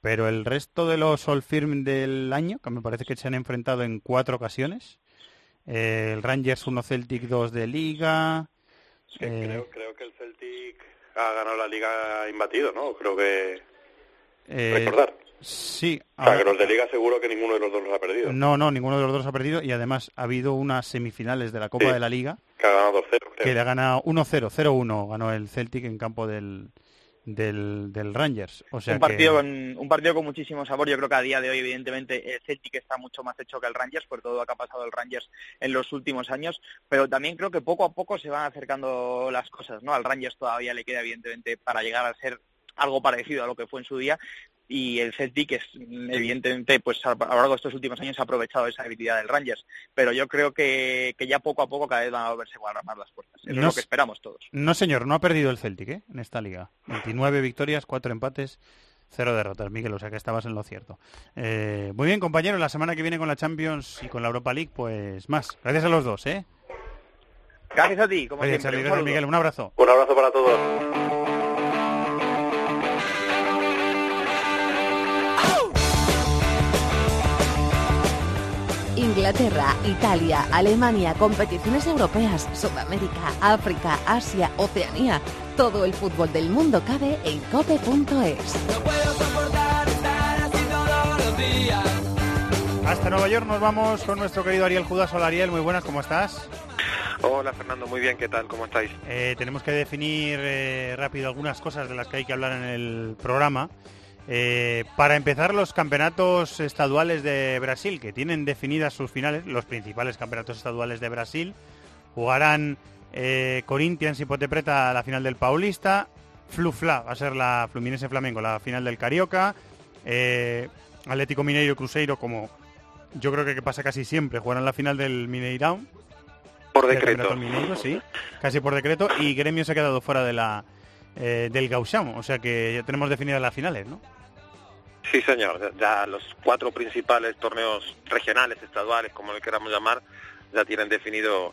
pero el resto de los All Firm del año, que me parece que se han enfrentado en cuatro ocasiones, eh, el Rangers 1 Celtic 2 de Liga. eh, Creo, creo que el Celtic ha ganado la liga imbatido, ¿no? Creo que eh, recordar. Sí. O sea, ahora- que los de Liga seguro que ninguno de los dos los ha perdido. No, no, ninguno de los dos ha perdido y además ha habido unas semifinales de la Copa Sí. de la Liga Que ha ganado 2-0, creo. que le ha ganado 1-0, 0-1 ganó el Celtic en campo del, del, del Rangers. O sea un partido que... con un partido con muchísimo sabor. Yo creo que a día de hoy, evidentemente, el Celtic está mucho más hecho que el Rangers por todo lo que ha pasado el Rangers en los últimos años. Pero también creo que poco a poco se van acercando las cosas, ¿no? Al Rangers todavía le queda, evidentemente, para llegar a ser algo parecido a lo que fue en su día. Y el Celtic es, evidentemente, pues a, a lo largo de estos últimos años ha aprovechado esa habilidad del Rangers. Pero yo creo que, que ya poco a poco cada vez van a verse igual más las puertas. Eso No es lo que esperamos todos. No, señor, no ha perdido el Celtic ¿eh? en esta liga. 29 victorias, 4 empates, 0 derrotas, Miguel, o sea que estabas en lo cierto. Eh, muy bien, compañeros, la semana que viene con la Champions y con la Europa League, pues más. Gracias a los dos, ¿eh? Gracias a ti, como Gracias, siempre. Charlie, Un gracias, saludo. Miguel, un abrazo. Un abrazo para todos. Inglaterra, Italia, Alemania, competiciones europeas, Sudamérica, África, Asia, Oceanía. Todo el fútbol del mundo cabe en cope.es. Hasta Nueva York nos vamos con nuestro querido Ariel Judas. Hola Ariel, muy buenas, ¿cómo estás? Hola Fernando, muy bien, ¿qué tal? ¿Cómo estáis? Eh, tenemos que definir eh, rápido algunas cosas de las que hay que hablar en el programa. Eh, para empezar, los campeonatos estaduales de Brasil, que tienen definidas sus finales, los principales campeonatos estaduales de Brasil, jugarán eh, Corinthians y Potepreta la final del Paulista, Flufla va a ser la Fluminense Flamengo la final del Carioca, eh, Atlético Mineiro Cruzeiro, como yo creo que pasa casi siempre, jugarán la final del Mineirão, Por decreto. Campeonato Mineiro, sí, casi por decreto, y Gremio se ha quedado fuera de la eh, del Gaucham, o sea que ya tenemos definidas las finales, ¿no? Sí, señor. Ya- los cuatro principales torneos regionales, estaduales, como le queramos llamar, ya tienen definido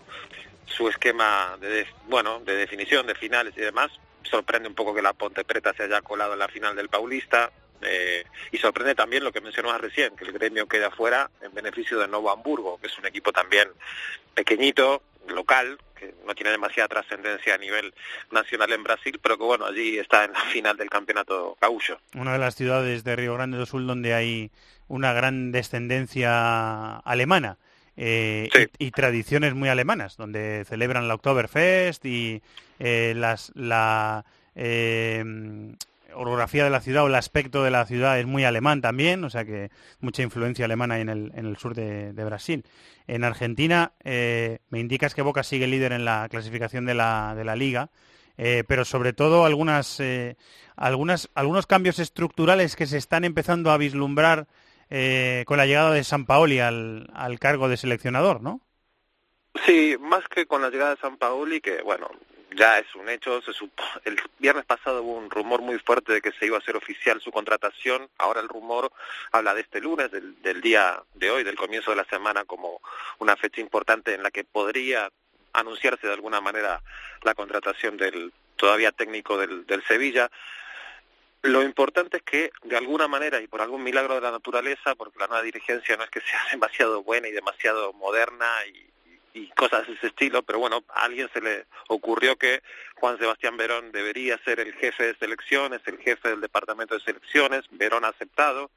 su esquema de, bueno, de definición de finales y demás. Sorprende un poco que la Ponte Preta se haya colado en la final del Paulista. eh, y sorprende también lo que mencionabas recién, que el gremio queda fuera en beneficio de Novo Hamburgo, que es un equipo también pequeñito, local, que no tiene demasiada trascendencia a nivel nacional en Brasil, pero que bueno, allí está en la final del campeonato gaúcho. una de las ciudades de Río Grande do Sul donde hay una gran descendencia alemana eh, y, y tradiciones muy alemanas, donde celebran la Oktoberfest y eh, las, la eh, orografía de la ciudad o el aspecto de la ciudad es muy alemán también, o sea que mucha influencia alemana en el, en el sur de, de Brasil. En Argentina eh, me indicas que Boca sigue líder en la clasificación de la, de la liga, eh, pero sobre todo algunas, eh, algunas, algunos cambios estructurales que se están empezando a vislumbrar eh, con la llegada de San Paoli al, al cargo de seleccionador, ¿no? Sí, más que con la llegada de San Paoli, que bueno, ya es un hecho. Se supo, el viernes pasado hubo un rumor muy fuerte de que se iba a hacer oficial su contratación. Ahora el rumor habla de este lunes, del, del día de hoy, del comienzo de la semana, como una fecha importante en la que podría anunciarse de alguna manera la contratación del todavía técnico del, del Sevilla. Lo importante es que, de alguna manera y por algún milagro de la naturaleza, porque la nueva dirigencia no es que sea demasiado buena y demasiado moderna y, y cosas de ese estilo, pero bueno, a alguien se le ocurrió que Juan Sebastián Verón debería ser el jefe de selecciones, el jefe del departamento de selecciones. Verón ha aceptado,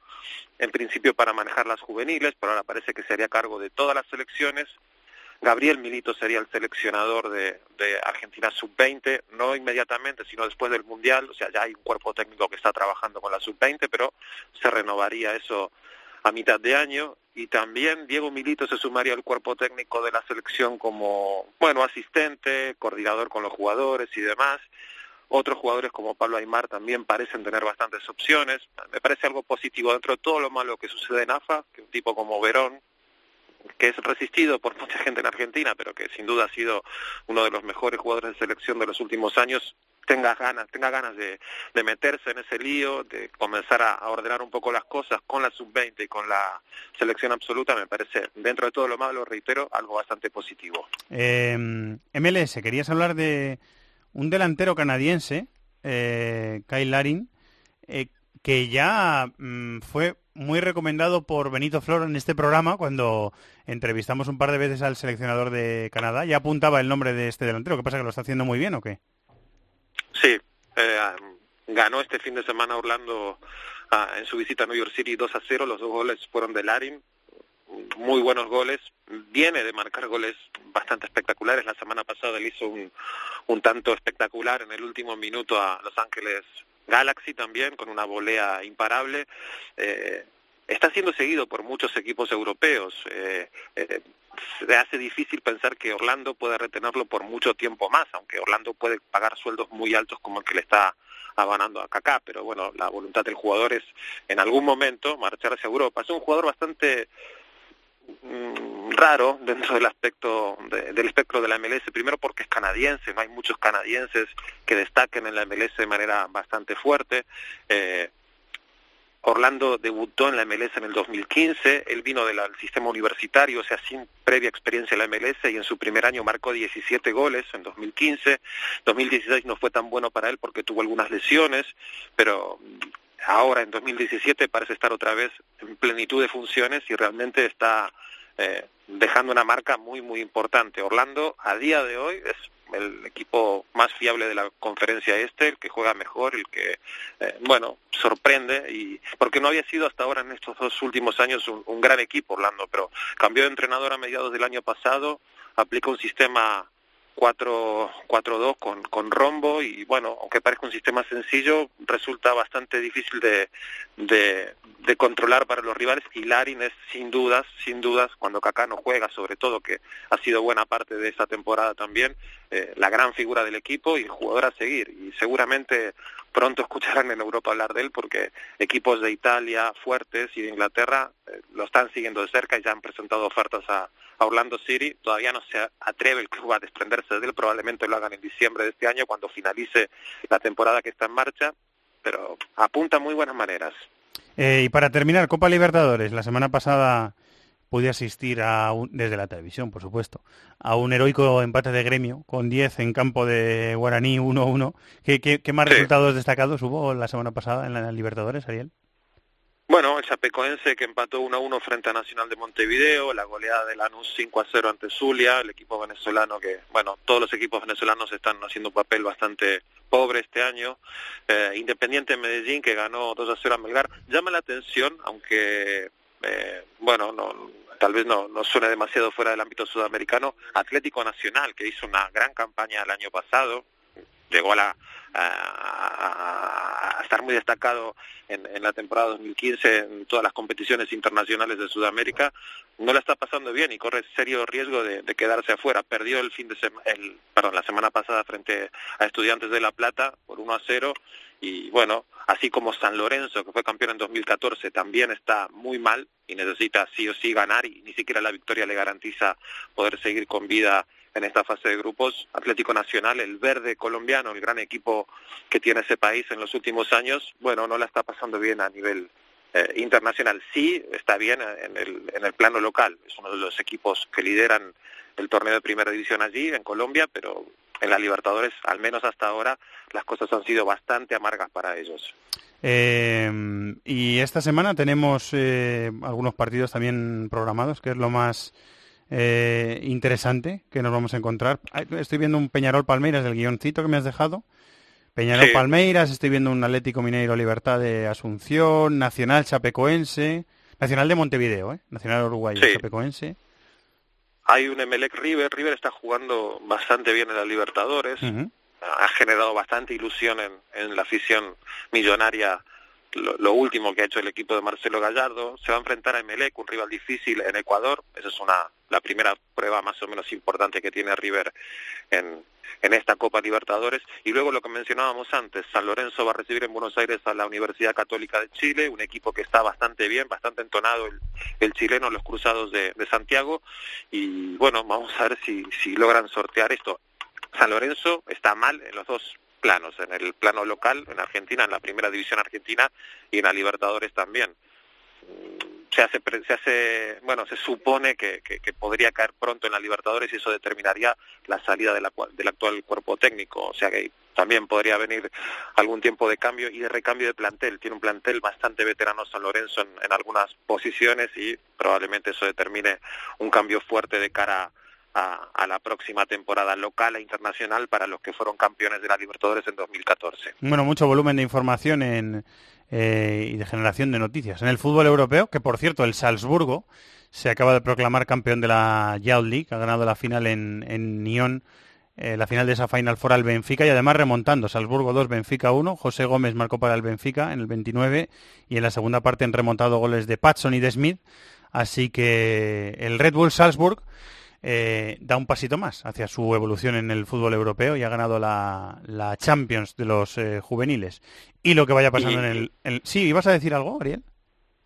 en principio para manejar las juveniles, pero ahora parece que se haría cargo de todas las selecciones. Gabriel Milito sería el seleccionador de, de Argentina sub-20, no inmediatamente, sino después del Mundial, o sea, ya hay un cuerpo técnico que está trabajando con la sub-20, pero se renovaría eso a mitad de año y también Diego Milito se sumaría al cuerpo técnico de la selección como, bueno, asistente, coordinador con los jugadores y demás. Otros jugadores como Pablo Aymar también parecen tener bastantes opciones. Me parece algo positivo dentro de todo lo malo que sucede en AFA, que un tipo como Verón, que es resistido por mucha gente en Argentina, pero que sin duda ha sido uno de los mejores jugadores de selección de los últimos años, tenga ganas, tenga ganas de, de meterse en ese lío, de comenzar a, ordenar un poco las cosas con la sub-20 y con la selección absoluta, me parece, dentro de todo lo malo, reitero, algo bastante positivo. Eh, MLS, querías hablar de un delantero canadiense, eh, Kyle Larin, eh, que ya mm, fue muy recomendado por Benito Flor en este programa cuando entrevistamos un par de veces al seleccionador de Canadá. Ya apuntaba el nombre de este delantero. ¿Qué pasa, que lo está haciendo muy bien o qué? Sí, eh, ganó este fin de semana Orlando ah, en su visita a New York City 2 a 0. Los dos goles fueron de Larin, muy buenos goles. Viene de marcar goles bastante espectaculares. La semana pasada le hizo un, un tanto espectacular en el último minuto a Los Ángeles Galaxy también, con una volea imparable. Eh, está siendo seguido por muchos equipos europeos. Eh, eh, se hace difícil pensar que Orlando pueda retenerlo por mucho tiempo más, aunque Orlando puede pagar sueldos muy altos como el que le está abanando a Kaká, pero bueno, la voluntad del jugador es en algún momento marchar hacia Europa. Es un jugador bastante mm, raro dentro del aspecto de- del espectro de la MLS, primero porque es canadiense, no hay muchos canadienses que destaquen en la MLS de manera bastante fuerte. Eh, Orlando debutó en la MLS en el 2015, él vino del sistema universitario, o sea, sin previa experiencia en la MLS y en su primer año marcó 17 goles en 2015. 2016 no fue tan bueno para él porque tuvo algunas lesiones, pero ahora en 2017 parece estar otra vez en plenitud de funciones y realmente está eh, dejando una marca muy muy importante. Orlando a día de hoy es el equipo más fiable de la conferencia este, el que juega mejor, el que, eh, bueno, sorprende, y porque no había sido hasta ahora en estos dos últimos años un, un gran equipo Orlando, pero cambió de entrenador a mediados del año pasado, aplica un sistema 4-2 con, con rombo y bueno, aunque parezca un sistema sencillo, resulta bastante difícil de, de, controlar para los rivales y Larin es sin dudas, sin dudas, cuando Kaká no juega, sobre todo que ha sido buena parte de esa temporada también, eh, la gran figura del equipo y jugador a seguir y seguramente pronto escucharán en Europa hablar de él porque equipos de Italia fuertes y de Inglaterra eh, lo están siguiendo de cerca y ya han presentado ofertas a, a Orlando City. Todavía no se atreve el club a desprenderse de él, probablemente lo hagan en diciembre de este año cuando finalice la temporada que está en marcha, pero apunta muy buenas maneras. Eh, y para terminar, Copa Libertadores. La semana pasada pude asistir a un- desde la televisión, por supuesto, a un heroico empate de gremio con 10 en campo de Guaraní 1-1. ¿Qué, qué, qué más Sí. resultados destacados hubo la semana pasada en la Libertadores, Ariel? Bueno, el Chapecoense que empató 1-1 frente a Nacional de Montevideo, la goleada de Lanús 5-0 ante Zulia, el equipo venezolano que, bueno, todos los equipos venezolanos están haciendo un papel bastante pobre este año. Eh, Independiente Medellín que ganó 2-0 a Melgar. Llama la atención, aunque, eh, bueno, no, tal vez no, no suene demasiado fuera del ámbito sudamericano, Atlético Nacional que hizo una gran campaña el año pasado, llegó a la a, estar muy destacado en, en la temporada 2015 en todas las competiciones internacionales de Sudamérica, no la está pasando bien y corre serio riesgo de, de quedarse afuera. Perdió el fin de sema- el, perdón, la semana pasada frente a Estudiantes de La Plata por 1 a 0 y bueno, así como San Lorenzo, que fue campeón en 2014, también está muy mal y necesita sí o sí ganar y ni siquiera la victoria le garantiza poder seguir con vida en esta fase de grupos. Atlético Nacional, el verde colombiano, el gran equipo que tiene ese país en los últimos años, bueno, no la está pasando bien a nivel eh, internacional. Sí está bien en el, en el plano local, es uno de los equipos que lideran el torneo de primera división allí, en Colombia, pero en la Libertadores, al menos hasta ahora, las cosas han sido bastante amargas para ellos. Eh, y esta semana tenemos eh, algunos partidos también programados, que es lo más eh, interesante que nos vamos a encontrar. Estoy viendo un Peñarol Palmeiras del guioncito que me has dejado. Peñarol Sí. Palmeiras, estoy viendo un Atlético Mineiro Libertad de Asunción, Nacional Chapecoense, Nacional de Montevideo, ¿eh? Nacional Uruguayo Sí. Chapecoense. Hay un Emelec River, River está jugando bastante bien en la Libertadores, ha generado bastante ilusión en, en la afición millonaria lo, lo último que ha hecho el equipo de Marcelo Gallardo. Se va a enfrentar a Emelec, un rival difícil en Ecuador. Esa es una la primera prueba más o menos importante que tiene River en, en esta Copa Libertadores. Y luego lo que mencionábamos antes, San Lorenzo va a recibir en Buenos Aires a la Universidad Católica de Chile, un equipo que está bastante bien, bastante entonado el, el chileno, los cruzados de, de Santiago. Y bueno, vamos a ver si, si logran sortear esto. San Lorenzo está mal en los dos planos, en el plano local, en Argentina, en la primera división argentina y en la Libertadores también. Mm, Se hace, se hace, bueno, se supone que, que- que podría caer pronto en la Libertadores y eso determinaría la salida de la del actual cuerpo técnico. O sea que también podría venir algún tiempo de cambio y de recambio de plantel. Tiene un plantel bastante veterano San Lorenzo en, en algunas posiciones y probablemente eso determine un cambio fuerte de cara a, a la próxima temporada local e internacional para los que fueron campeones de la Libertadores en 2014. Bueno, mucho volumen de información eh, y de generación de noticias. En el fútbol europeo, que por cierto, el Salzburgo se acaba de proclamar campeón de la Youth League, ha ganado la final en, en Nyon, eh, la final de esa Final Four al Benfica y además remontando, Salzburgo 2, Benfica 1, José Gómez marcó para el Benfica en el 29 y en la segunda parte han remontado goles de Patson y de Smith, así que el Red Bull Salzburg eh, da un pasito más hacia su evolución en el fútbol europeo y ha ganado la, la Champions de los eh, juveniles. Y lo que vaya pasando Y- en el, en- Sí, ¿ibas a decir algo, Ariel?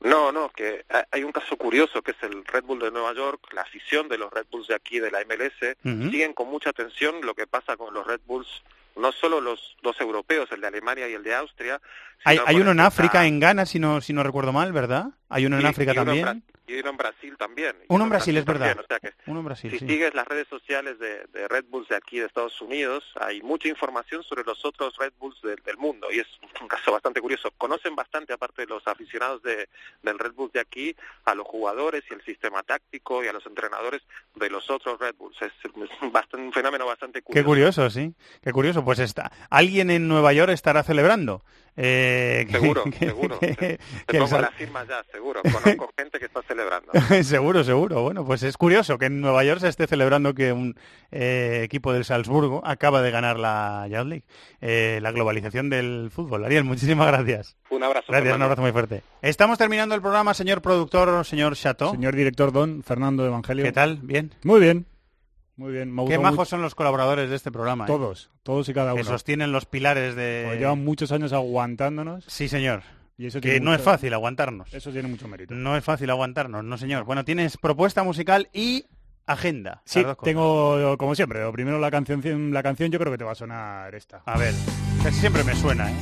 No, no, que ha- hay un caso curioso que es el Red Bull de Nueva York, la afición de los Red Bulls de aquí, de la MLS, siguen con mucha atención lo que pasa con los Red Bulls, no solo los dos europeos, el de Alemania y el de Austria. Hay, hay uno en África, en Ghana, si no, si no recuerdo mal, ¿verdad? Hay uno en África y uno en también. Y uno en Brasil también. Uno en Brasil, es también, verdad. o sea que Uno en Brasil, si sí. sigues las redes sociales de, de Red Bulls de aquí de Estados Unidos, hay mucha información sobre los otros Red Bulls de- del mundo y es un caso bastante curioso. Conocen bastante, aparte de los aficionados de, del Red Bulls de aquí, a los jugadores y el sistema táctico y a los entrenadores de los otros Red Bulls. Es un, bastante, un fenómeno bastante Qué curioso. curioso, sí. Qué curioso. Pues está. Alguien en Nueva York estará celebrando. Eh, Seguro, que- seguro. que- Te que el pongo Sal- la firma ya, seguro. Conozco gente que está celebrando. seguro, seguro. Bueno, pues es curioso que en Nueva York se esté celebrando que un eh, equipo del Salzburgo acaba de ganar la Youth League. Eh, la globalización del fútbol. Ariel, muchísimas gracias. Un abrazo. Gracias, un abrazo muy fuerte. Estamos terminando el programa, señor productor, señor Chateau. Señor director Don Fernando Evangelio. ¿Qué tal? ¿Bien? Muy bien. Muy bien. Me Qué majos mucho. son los colaboradores de este programa. ¿eh? Todos, todos y cada Que uno. sostienen los pilares de... Pues llevan muchos años aguantándonos. Sí, señor. Y eso que no mucho- es fácil aguantarnos. Eso tiene mucho mérito. No es fácil aguantarnos, no señor. Bueno, tienes propuesta musical y agenda. Sí, tengo, como siempre, lo primero la canción, la canción yo creo que te va a sonar esta. A ver, casi siempre me suena, ¿eh?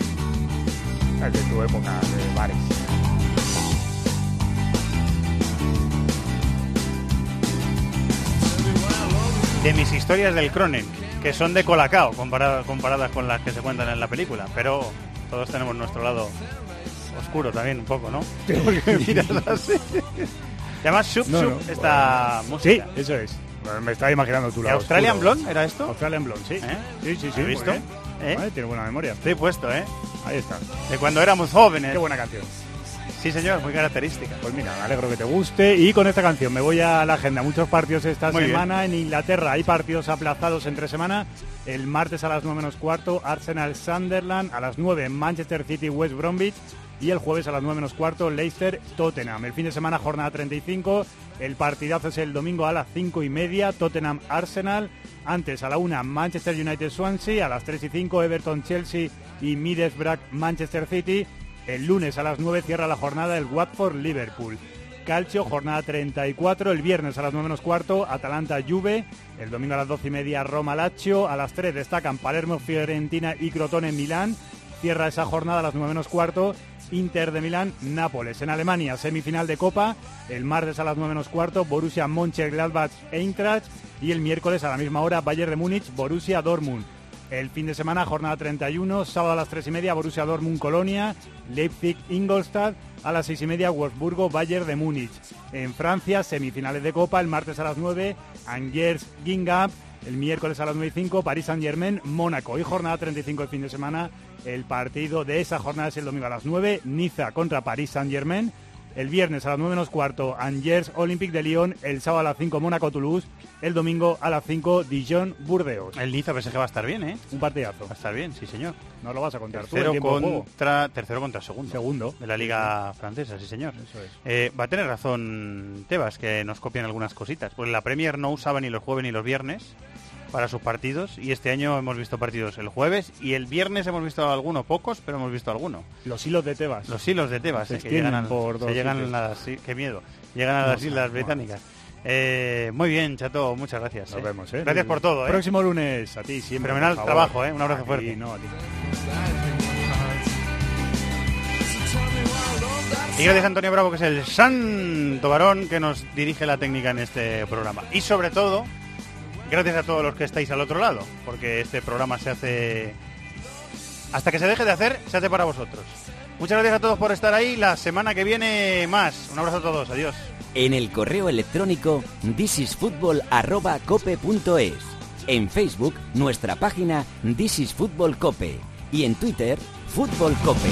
Es de tu época de bares. De mis historias del Cronen, que son de colacao comparada- comparadas con las que se cuentan en la película. Pero todos tenemos nuestro lado oscuro también, un poco, ¿no? Porque miras así. ¿Se llama Shup No, Shup no. esta Sí, eso es. Me estaba imaginando tu ¿De lado Australian oscuro. Blonde era esto? Australian Blonde, sí. ¿Eh? Sí, sí, sí. ¿Has muy visto? ¿Eh? Vale, tiene buena memoria. Estoy puesto, ¿eh? Ahí está. De cuando éramos jóvenes. Qué buena canción. Sí, señor, muy característica. Pues mira, me alegro que te guste. Y con esta canción me voy a la agenda. Muchos partidos esta Muy bien. semana. En Inglaterra hay partidos aplazados entre semana. El martes a las 9 menos cuarto, Arsenal Sunderland. A las 9, Manchester City West Bromwich. Y el jueves a las 9 menos cuarto, Leicester Tottenham. El fin de semana, jornada 35. El partidazo es el domingo a las 5 y media, Tottenham Arsenal. Antes a la 1, Manchester United Swansea. A las 3 y 5, Everton Chelsea y Middlesbrough Manchester City. El lunes a las 9 cierra la jornada el Watford Liverpool. Calcio, jornada 34. El viernes a las 9 menos cuarto, Atalanta Juve. El domingo a las 12 y media, Roma Lazio. A las 3 destacan Palermo Fiorentina y Crotone Milán. Cierra esa jornada a las 9 menos cuarto. Inter de Milán, Nápoles. En Alemania, semifinal de Copa. El martes a las 9 menos cuarto, Borussia Mönchengladbach Eintracht. Y el miércoles a la misma hora, Bayern de Múnich, Borussia Dortmund. El fin de semana, jornada 31, sábado a las 3 y media, Borussia Dortmund Colonia, Leipzig Ingolstadt, a las 6 y media, Wolfsburgo Bayern de Múnich. En Francia, semifinales de Copa, el martes a las 9, Angers Guingamp, el miércoles a las 9 y 5, París Saint Germain Mónaco. Y jornada 35 el fin de semana, el partido de esa jornada es el domingo a las 9, Niza contra París Saint Germain. El viernes a las 9 menos cuarto, Angers Olympique de Lyon. El sábado a las 5, Mónaco Toulouse. El domingo a las 5, Dijon Burdeos. El Niza PSG va a estar bien, ¿eh? Un partidazo. Va a estar bien, sí, señor. No lo vas a contar. Tercero contra, tercero contra segundo. Segundo. De la Liga Francesa, sí, señor. Eso es. Eh, va a tener razón Tebas, que nos copian algunas cositas. Pues la Premier no usaba ni los jueves ni los viernes para sus partidos y este año hemos visto partidos el jueves y el viernes hemos visto alguno, pocos, pero hemos visto alguno. Los hilos de Tebas. Los hilos de Tebas, Se eh, que llegan, a, por dos se llegan a las, qué miedo, llegan a las Islas no. Británicas. Eh, muy bien, Chato, muchas gracias. Nos eh. vemos, ¿eh? Gracias por todo, ¿eh? Próximo lunes, a ti siempre. Fenomenal trabajo, ¿eh? Un abrazo A ti, fuerte. no, a ti. Y gracias a Antonio Bravo, que es el santo varón que nos dirige la técnica en este programa. Y sobre todo, gracias a todos los que estáis al otro lado, porque este programa se hace... Hasta que se deje de hacer, se hace para vosotros. Muchas gracias a todos por estar ahí. La semana que viene más. Un abrazo a todos. Adiós. En el correo electrónico thisisfutbol@cope.es. En Facebook, nuestra página This is Fútbol Cope. Y en Twitter, Fútbol Cope.